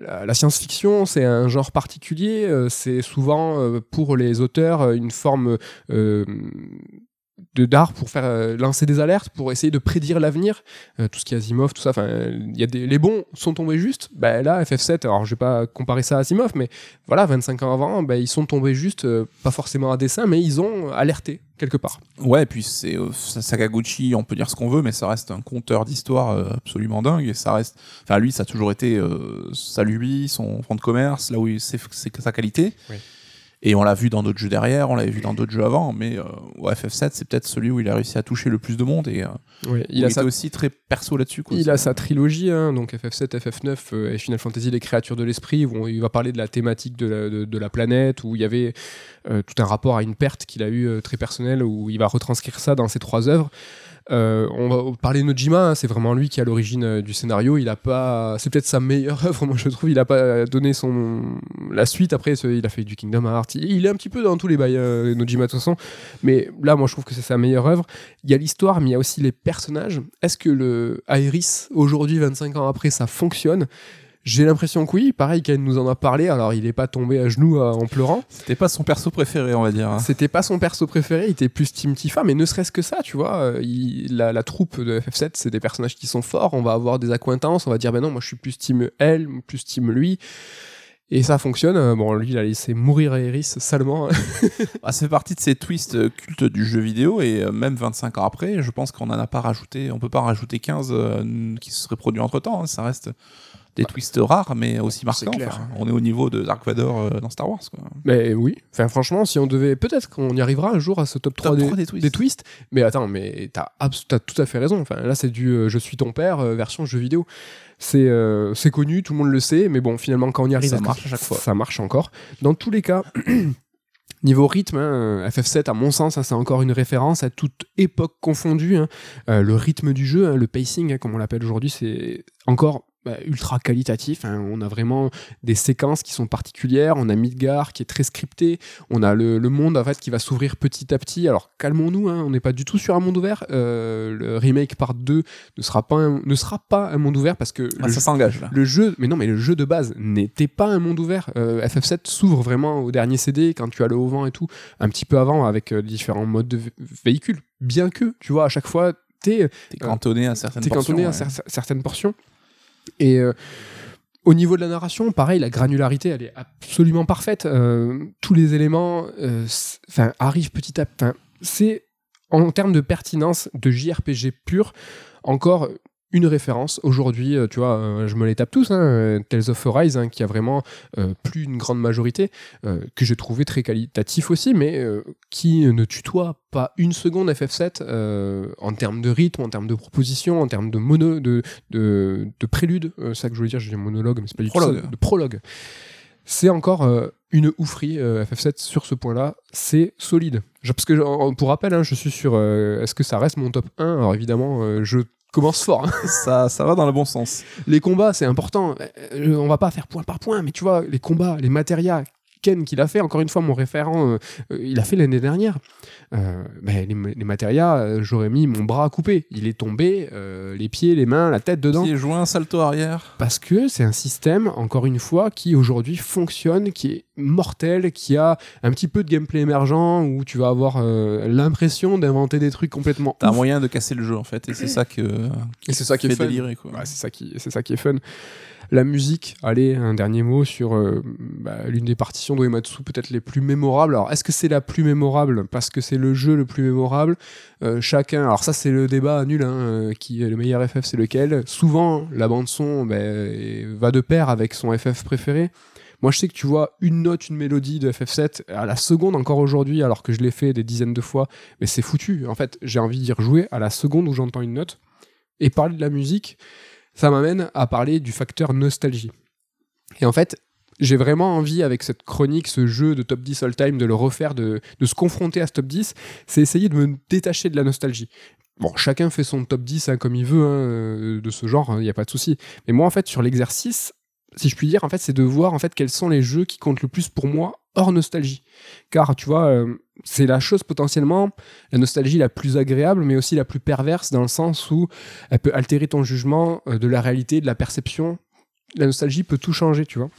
La, la science-fiction, c'est un genre particulier, euh, c'est souvent pour les auteurs une forme de d'art pour faire euh, lancer des alertes, pour essayer de prédire l'avenir, Euh, tout ce qui est Asimov, tout ça. Enfin, il y a des les bons sont tombés juste. Ben là, FF7, alors je vais pas comparer ça à Asimov, mais voilà, 25 ans avant, ben, ils sont tombés juste, euh, pas forcément à dessein, mais ils ont alerté quelque part. Ouais, et puis c'est Sakaguchi, on peut dire ce qu'on veut, mais ça reste un conteur d'histoire absolument dingue. Et ça reste, enfin lui, ça a toujours été sa lubie, son fond de commerce, là où c'est c'est sa qualité. Oui. Et on l'a vu dans d'autres jeux derrière, on l'avait vu dans d'autres jeux avant, mais euh, ouais, FF7, c'est peut-être celui où il a réussi à toucher le plus de monde et euh, il, il, a était sa, aussi très perso là-dessus. quoi. il a sa trilogie, hein, donc FF7, FF9 euh, et Final Fantasy Les Créatures de l'Esprit, où on- il va parler de la thématique de la, de, de la planète, où il y avait tout un rapport à une perte qu'il a eu très personnelle, où il va retranscrire ça dans ses trois œuvres. Euh, on va parler de Nojima, hein, c'est vraiment lui qui est à l'origine euh, du scénario. Il a pas, c'est peut-être sa meilleure [LAUGHS] œuvre, moi je trouve. Il a pas donné son la suite. Après, il a fait du Kingdom Hearts. Il, est un petit peu dans tous les bails euh, Nojima de toute façon. Mais là, moi je trouve que c'est sa meilleure œuvre. Il y a l'histoire, mais il y a aussi les personnages. Est-ce que le Aeris aujourd'hui, 25 ans après, ça fonctionne? J'ai l'impression que oui. Pareil, Ken nous en a parlé. Alors, il est pas tombé à genoux euh, en pleurant. C'était pas son perso préféré, on va dire. hein. C'était pas son perso préféré, il était plus Team Tifa, mais ne serait-ce que ça, tu vois. euh, il- la, la troupe de FF7, c'est des personnages qui sont forts, on va avoir des accointances, on va dire, ben non, moi je suis plus Team elle, plus Team lui. Et ça fonctionne. Euh, Bon, lui, il a laissé mourir Aeris salement. [LAUGHS] Ah, ça fait partie de ces twists euh, cultes du jeu vidéo et euh, même 25 ans après, je pense qu'on en a pas rajouté, on peut pas en rajouter 15 euh, qui se seraient produits entre temps. Ça reste des twists rares mais aussi marquants. clair. Enfin, on est au niveau de Dark Vador euh, dans Star Wars. Quoi. mais oui, enfin, franchement, si on devait. Peut-être qu'on y arrivera un jour à ce top 3 Top des, 3 des twists. des twists. Mais attends, mais t'as abs- t'as tout à fait raison. Enfin, là, c'est du euh, Je suis ton père euh, version jeu vidéo. C'est euh, c'est connu, tout le monde le sait, mais bon, finalement, quand on y arrive, Ça marche à chaque fois. Ça marche encore. Dans tous les cas, [CLEARS THROAT] niveau rythme, hein, FF7, à mon sens, ça, c'est encore une référence à toute époque confondue. hein. Euh, le rythme du jeu, hein, le pacing, hein, comme on l'appelle aujourd'hui, c'est encore bah, ultra qualitatif. hein. On a vraiment des séquences qui sont particulières. On a Midgar qui est très scripté. On a le, le monde en fait qui va s'ouvrir petit à petit. Alors calmons-nous, hein, on n'est pas du tout sur un monde ouvert. Euh, le remake part 2 ne sera pas un, ne sera pas un monde ouvert parce que Ah, le, ça s'engage le jeu, mais non, mais le jeu de base n'était pas un monde ouvert. Euh, FF7 s'ouvre vraiment au dernier CD quand tu as le haut vent et tout, un petit peu avant avec euh, différents modes de vé- véhicule. Bien que, tu vois, à chaque fois, t'es T'es cantonné à certaines t'es portions. cantonné à ouais. cer- certaines portions. Et euh, au niveau de la narration, pareil, la granularité, elle est absolument parfaite. Euh, tous les éléments euh, arrivent petit à petit. C'est, en termes de pertinence de JRPG pur, encore une référence. Aujourd'hui, euh, tu vois, euh, je me les tape tous, hein, euh, Tales of Arise, hein, qui a vraiment euh, plus une grande majorité, euh, que j'ai trouvé très qualitatif aussi, mais euh, qui ne tutoie pas une seconde FF7 euh, en termes de rythme, en termes de proposition, en termes de mono, de, de, de prélude, c'est ça que je voulais dire, je dis monologue, mais c'est pas du tout ça, de prologue. C'est encore une oufrie euh, FF7 sur ce point-là, c'est solide. Je- parce que pour rappel, hein, je suis sur euh, est-ce que ça reste mon top 1 Alors évidemment, euh, je commence fort. hein. [LAUGHS] ça, ça va dans le bon sens. Les combats, c'est important. Euh, on va pas faire point par point, mais tu vois, les combats, les matérias, Ken qu'il a fait, encore une fois, mon référent, euh, euh, il a fait l'année dernière. Ben, les, les matérias, j'aurais mis mon bras à couper. Il est tombé, les pieds, les mains, la tête dedans. Pied joint, salto arrière. Parce que c'est un système, encore une fois, qui aujourd'hui fonctionne, qui est mortel, qui a un petit peu de gameplay émergent, où tu vas avoir euh, l'impression d'inventer des trucs complètement T'as un moyen de casser le jeu en fait, et c'est ça que Et c'est ça qui est fait fun. délirer quoi. Ouais, c'est ça qui c'est ça qui est fun. La musique, allez, un dernier mot sur euh, bah, l'une des partitions d'Uematsu peut-être les plus mémorables. Alors, est-ce que c'est la plus mémorable? Parce que c'est le jeu le plus mémorable Euh, Chacun, alors ça c'est le débat nul, hein, euh, qui le meilleur FF, c'est lequel? Souvent, la bande son ben, va de pair avec son FF préféré. Moi, je sais que tu vois une note, une mélodie de FF7 à la seconde encore aujourd'hui, alors que je l'ai fait des dizaines de fois, mais c'est foutu. En fait, j'ai envie d'y rejouer à la seconde où j'entends une note. Et parler de la musique, ça m'amène à parler du facteur nostalgie. Et en fait, j'ai vraiment envie, avec cette chronique, ce jeu de top 10 all-time, de le refaire, de, de se confronter à ce top 10, c'est essayer de me détacher de la nostalgie. Bon, chacun fait son top 10 hein, comme il veut, hein, euh, de ce genre, il n'y a pas de souci. Mais moi, en fait, sur l'exercice, si je puis dire, en fait, c'est de voir en fait quels sont les jeux qui comptent le plus pour moi hors nostalgie. Car tu vois, euh, c'est la chose potentiellement, la nostalgie la plus agréable, mais aussi la plus perverse dans le sens où elle peut altérer ton jugement euh, de la réalité, de la perception. La nostalgie peut tout changer, tu vois.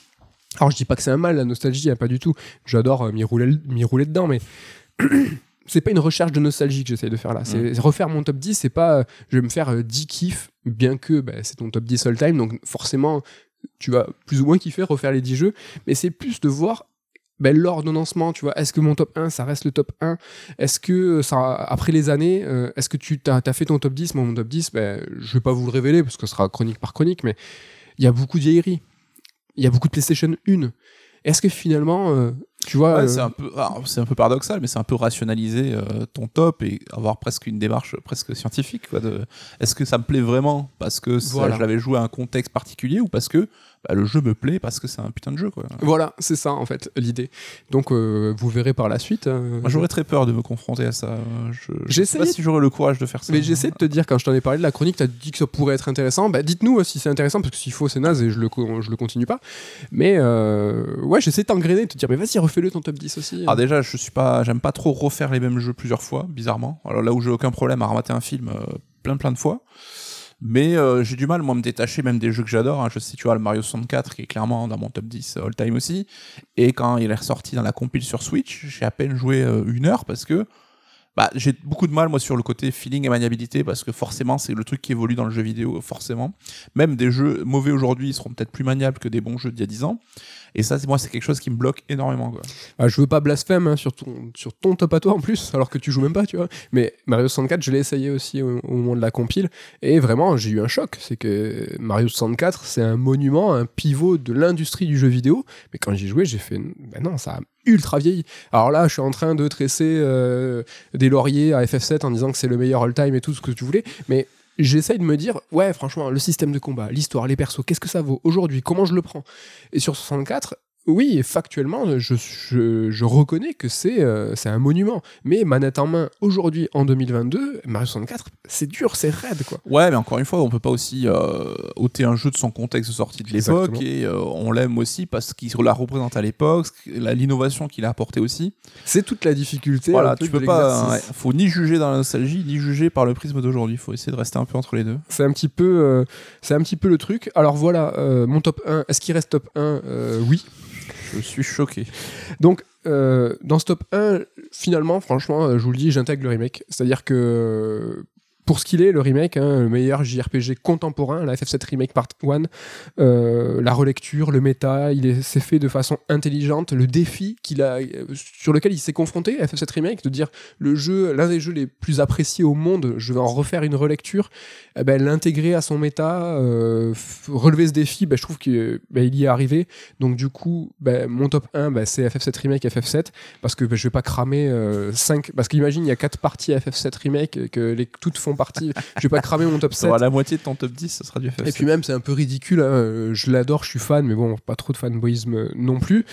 Alors je dis pas que c'est un mal, la nostalgie, hein, pas du tout. J'adore euh, m'y rouler, m'y rouler dedans, mais [CLEARS THROAT] c'est pas une recherche de nostalgie que j'essaye de faire là. C'est refaire mon top 10, c'est pas euh, je vais me faire euh, 10 kiffs, bien que bah, c'est ton top 10 all time, donc forcément tu vas plus ou moins kiffer refaire les 10 jeux, mais c'est plus de voir ben, l'ordonnancement, tu vois. Est-ce que mon top 1, ça reste le top 1 Est-ce que euh, ça, après les années, euh, est-ce que tu as, fait ton top 10 Moi, mon top 10, ben, je vais pas vous le révéler parce que ce sera chronique par chronique, mais il y a beaucoup de vieilleries. Il y a beaucoup de PlayStation 1. Est-ce que finalement, euh, tu vois. Ouais, euh, c'est un peu, alors, c'est un peu paradoxal, mais c'est un peu rationaliser euh, ton top et avoir presque une démarche presque scientifique. Quoi, de, est-ce que ça me plaît vraiment parce que ça- Voilà. je l'avais joué à un contexte particulier ou parce que bah, le jeu me plaît parce que c'est un putain de jeu. Quoi. Voilà, c'est ça en fait l'idée. Donc euh, vous verrez par la suite. euh, Moi, j'aurais très peur de me confronter à ça. Je, je sais pas si j'aurais le courage de faire ça. Mais j'essaie de te dire, quand je t'en ai parlé de la chronique, t'as dit que ça pourrait être intéressant. Bah, dites-nous euh, si c'est intéressant, parce que s'il faut, c'est naze et je le, je le continue pas. Mais euh, ouais, j'essaie de t'engrainer, de te dire, mais vas-y, refais-le ton top 10 aussi. Ah déjà, je suis pas, j'aime pas trop refaire les mêmes jeux plusieurs fois, bizarrement. Alors là où j'ai aucun problème à remater un film plein plein de fois, mais euh, j'ai du mal moi à me détacher même des jeux que j'adore. hein. Je sais, tu vois, le Mario 64 qui est clairement dans mon top 10 all time aussi. Et quand il est ressorti dans la compile sur Switch, j'ai à peine joué euh, une heure parce que bah, j'ai beaucoup de mal moi sur le côté feeling et maniabilité parce que forcément c'est le truc qui évolue dans le jeu vidéo forcément. Même des jeux mauvais aujourd'hui seront peut-être plus maniables que des bons jeux d'il y a 10 ans. Et ça, moi, c'est quelque chose qui me bloque énormément. Quoi. Ah, je veux pas blasphème hein, sur, ton, sur ton top à toi en plus, alors que tu joues même pas, tu vois. Mais Mario 64, je l'ai essayé aussi au, moment de la compile, et vraiment, j'ai eu un choc. C'est que Mario 64, c'est un monument, un pivot de l'industrie du jeu vidéo. Mais quand j'y joué, j'ai fait, ben non, ça a ultra vieilli. Alors là, je suis en train de tresser euh, des lauriers à FF7 en disant que c'est le meilleur all-time et tout ce que tu voulais, mais j'essaye de me dire, ouais, franchement, le système de combat, l'histoire, les persos, qu'est-ce que ça vaut aujourd'hui? Comment je le prends? Et sur 64, oui, factuellement, je, je, je reconnais que c'est euh, c'est un monument. Mais manette en main, aujourd'hui, en 2022, Mario 64, c'est dur, c'est raide, quoi. Ouais, mais encore une fois, on peut pas aussi euh, ôter un jeu de son contexte de sortie de l'époque et euh, on l'aime aussi parce qu'il la représente à l'époque, l'innovation qu'il a apporté aussi. C'est toute la difficulté. voilà, tu peux pas. ouais, faut ni juger dans la nostalgie, ni juger par le prisme d'aujourd'hui. Faut essayer de rester un peu entre les deux. C'est un petit peu, c'est un petit peu le truc. Alors voilà, mon top 1. Est-ce qu'il reste top 1 Euh, Oui. Je suis choqué. Donc euh, dans ce top 1, finalement, franchement, euh, je vous le dis, j'intègre le remake. C'est-à-dire que pour ce qu'il est, le remake, hein, le meilleur JRPG contemporain, la FF7 Remake Part 1, euh, la relecture, le méta, il est- c'est fait de façon intelligente. Le défi qu'il a, euh, sur lequel il s'est confronté, FF7 Remake, de dire le jeu, l'un des jeux les plus appréciés au monde, je vais en refaire une relecture, eh ben, l'intégrer à son méta, euh, relever ce défi, ben, je trouve qu'il y est arrivé. Donc du coup, ben, mon top 1, ben, c'est FF7 Remake, FF7, parce que ben, je vais pas cramer 5... Parce qu'imagine, il y a 4 parties à FF7 Remake, que les, toutes font partie. je vais pas cramer mon top 7. Ça aura la moitié de ton top 10, ça sera du FF. Et puis même, c'est un peu ridicule. hein, euh, Je l'adore, je suis fan, mais bon, pas trop de fanboyisme euh, non plus.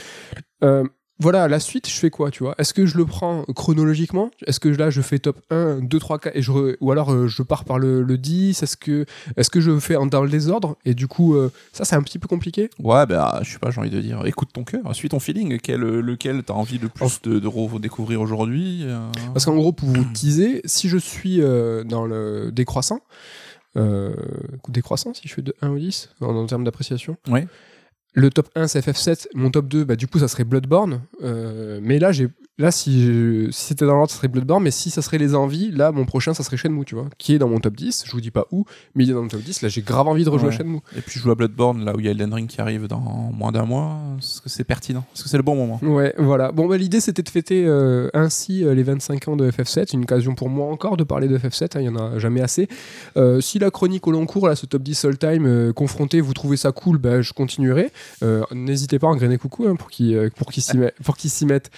Euh, voilà, la suite, je fais quoi, tu vois? Est-ce que je le prends chronologiquement? Est-ce que là, je fais top 1, 2, 3, 4, et je re- ou alors euh, je pars par le, le 10 Est-ce que, est que je fais en, dans le désordre? Et du coup, euh, ça, c'est un petit peu compliqué. Ouais, bah, je sais pas, j'ai envie de dire, écoute ton cœur, suis ton feeling, quel, lequel t'as envie le plus de, de redécouvrir aujourd'hui. euh, Parce qu'en gros, pour vous teaser, si je suis euh, dans le décroissant, euh, décroissant, si je fais de 1 au 10, en, en termes d'appréciation, Ouais. Le top 1 c'est FF7, mon top 2 bah du coup ça serait Bloodborne. Euh, mais là j'ai là si, je- si c'était dans l'ordre ça serait Bloodborne mais si ça serait les envies, là mon prochain ça serait Shenmue, tu vois, qui est dans mon top 10, je vous dis pas où, mais il est dans mon top 10, là j'ai grave envie de rejouer Ouais. à Shenmue. Et puis je joue à Bloodborne, là où il y a Elden Ring qui arrive dans moins d'un mois. Est-ce que c'est pertinent? Est-ce que c'est le bon moment? Ouais, voilà. Bon bah l'idée c'était de fêter euh, ainsi euh, les 25 ans de FF7, une occasion pour moi encore de parler de FF7, hein, il y en a jamais assez. Euh, si la chronique au long cours là ce top 10 all time euh, confronté, vous trouvez ça cool, bah je continuerai. N'hésitez pas à engrainer coucou hein, pour qu'ils qu'ils s'y [LAUGHS] mettent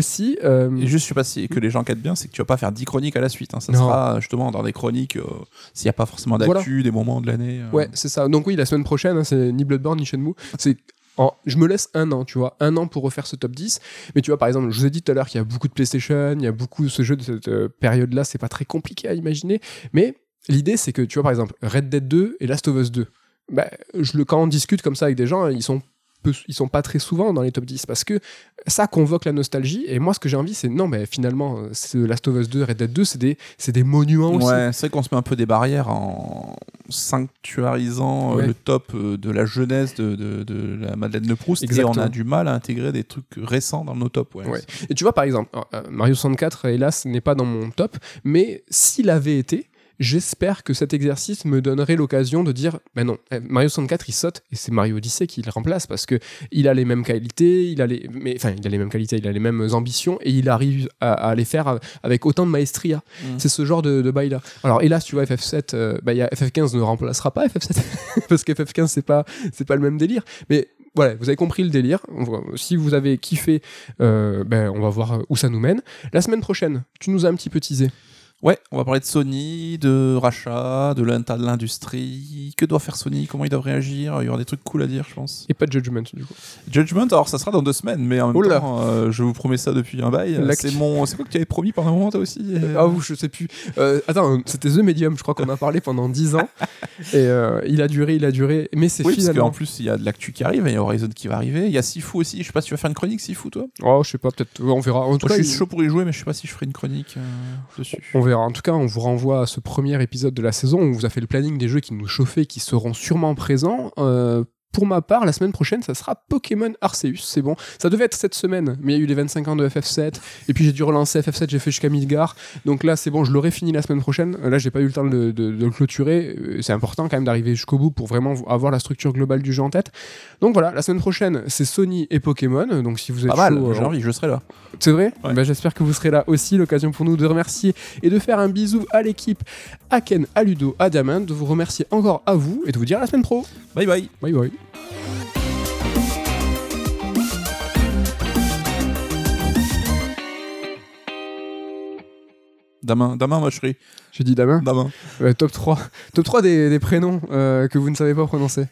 aussi. Euh, Et juste, je sais pas si que les gens captent bien, c'est que tu vas pas faire 10 chroniques à la suite. hein. Ça Non. sera justement dans des chroniques, euh, s'il n'y a pas forcément d'actu, des moments de l'année. euh. Ouais, c'est ça. Donc oui, la semaine prochaine, hein, c'est ni Bloodborne ni Shenmue. C'est en- je me laisse un an, tu vois, un an pour refaire ce top 10. Mais tu vois, par exemple, je vous ai dit tout à l'heure qu'il y a beaucoup de PlayStation, il y a beaucoup de ce jeu de cette période-là, c'est pas très compliqué à imaginer. Mais l'idée, c'est que, tu vois, par exemple, Red Dead 2 et Last of Us 2, bah, je le, quand on discute comme ça avec des gens, ils sont peu- ils sont pas très souvent dans les top 10 parce que ça convoque la nostalgie et moi ce que j'ai envie c'est non mais finalement ce Last of Us 2 Red Dead 2 c'est des des monuments aussi Ouais, c'est vrai qu'on se met un peu des barrières en sanctuarisant euh, Ouais. le top euh, de la jeunesse de, de- de la Madeleine de Proust Exactement. et on a du mal à intégrer des trucs récents dans nos tops. Ouais. Ouais. Et tu vois, par exemple, euh, Mario 64, hélas, n'est pas dans mon top, mais s'il avait été, j'espère que cet exercice me donnerait l'occasion de dire, ben non, eh, Mario 64, il saute, et c'est Mario Odyssey qui le remplace, parce que il a les mêmes qualités, il a les, mais, enfin, il a les mêmes qualités, il a les mêmes ambitions, et il arrive à, à les faire avec autant de maestria. Mm. C'est ce genre de, de bail-là. Alors, hélas, tu vois, FF7, euh, bah, il y a FF15 ne remplacera pas FF7, [LAUGHS] parce que FF15, c'est pas, c'est pas le même délire, mais voilà, vous avez compris le délire. Si vous avez kiffé, euh, ben, on va voir où ça nous mène. La semaine prochaine, tu nous as un petit peu teasé. Ouais, on va parler de Sony, de rachat, de l'industrie. Que doit faire Sony? Comment ils doivent réagir? Il y aura des trucs cool à dire, je pense. Et pas de Judgment, du coup. Judgment, alors ça sera dans deux semaines, mais en même là. temps, euh, je vous promets ça depuis un bail. C'est mon, quoi que tu avais promis pendant un moment toi aussi? Euh Ah, je sais plus. Euh, attends, c'était The Medium, je crois qu'on a parlé pendant 10 ans. [LAUGHS] Et euh, il a duré, il a duré. Mais c'est Oui, parce finalement. qu'en plus, il y a de l'actu qui arrive, il y a Horizon qui va arriver. Il y a Sifu aussi. Je sais pas si tu vas faire une chronique Sifu, toi? Oh, je sais pas, peut-être. On verra. En tout Moi, cas, je suis il- chaud pour y jouer, mais je sais pas si je ferai une chronique dessus. On verra. En tout cas, on vous renvoie à ce premier épisode de la saison. On vous a fait le planning des jeux qui nous chauffaient, qui seront sûrement présents. Euh, pour ma part, la semaine prochaine, ça sera Pokémon Arceus. C'est bon. Ça devait être cette semaine, mais il y a eu les 25 ans de FF7. Et puis j'ai dû relancer FF7, j'ai fait jusqu'à Midgar. Donc là, c'est bon, je l'aurai fini la semaine prochaine. Là, j'ai pas eu le temps de, de- de le clôturer. Euh, C'est important quand même d'arriver jusqu'au bout pour vraiment avoir la structure globale du jeu en tête. Donc voilà, la semaine prochaine, c'est Sony et Pokémon. Donc si vous êtes Pas mal, j'ai euh, envie, je serai là. c'est vrai? Ouais. Bah, J'espère que vous serez là aussi. L'occasion pour nous de remercier et de faire un bisou à l'équipe, à Ken, à Ludo, à Damien, de vous remercier encore à vous et de vous dire à la semaine pro. Bye bye. Bye bye. Damin, Damin, serai. J'ai dit Damien. Damin. Ouais, top 3. Top 3 des, des prénoms euh, que vous ne savez pas prononcer.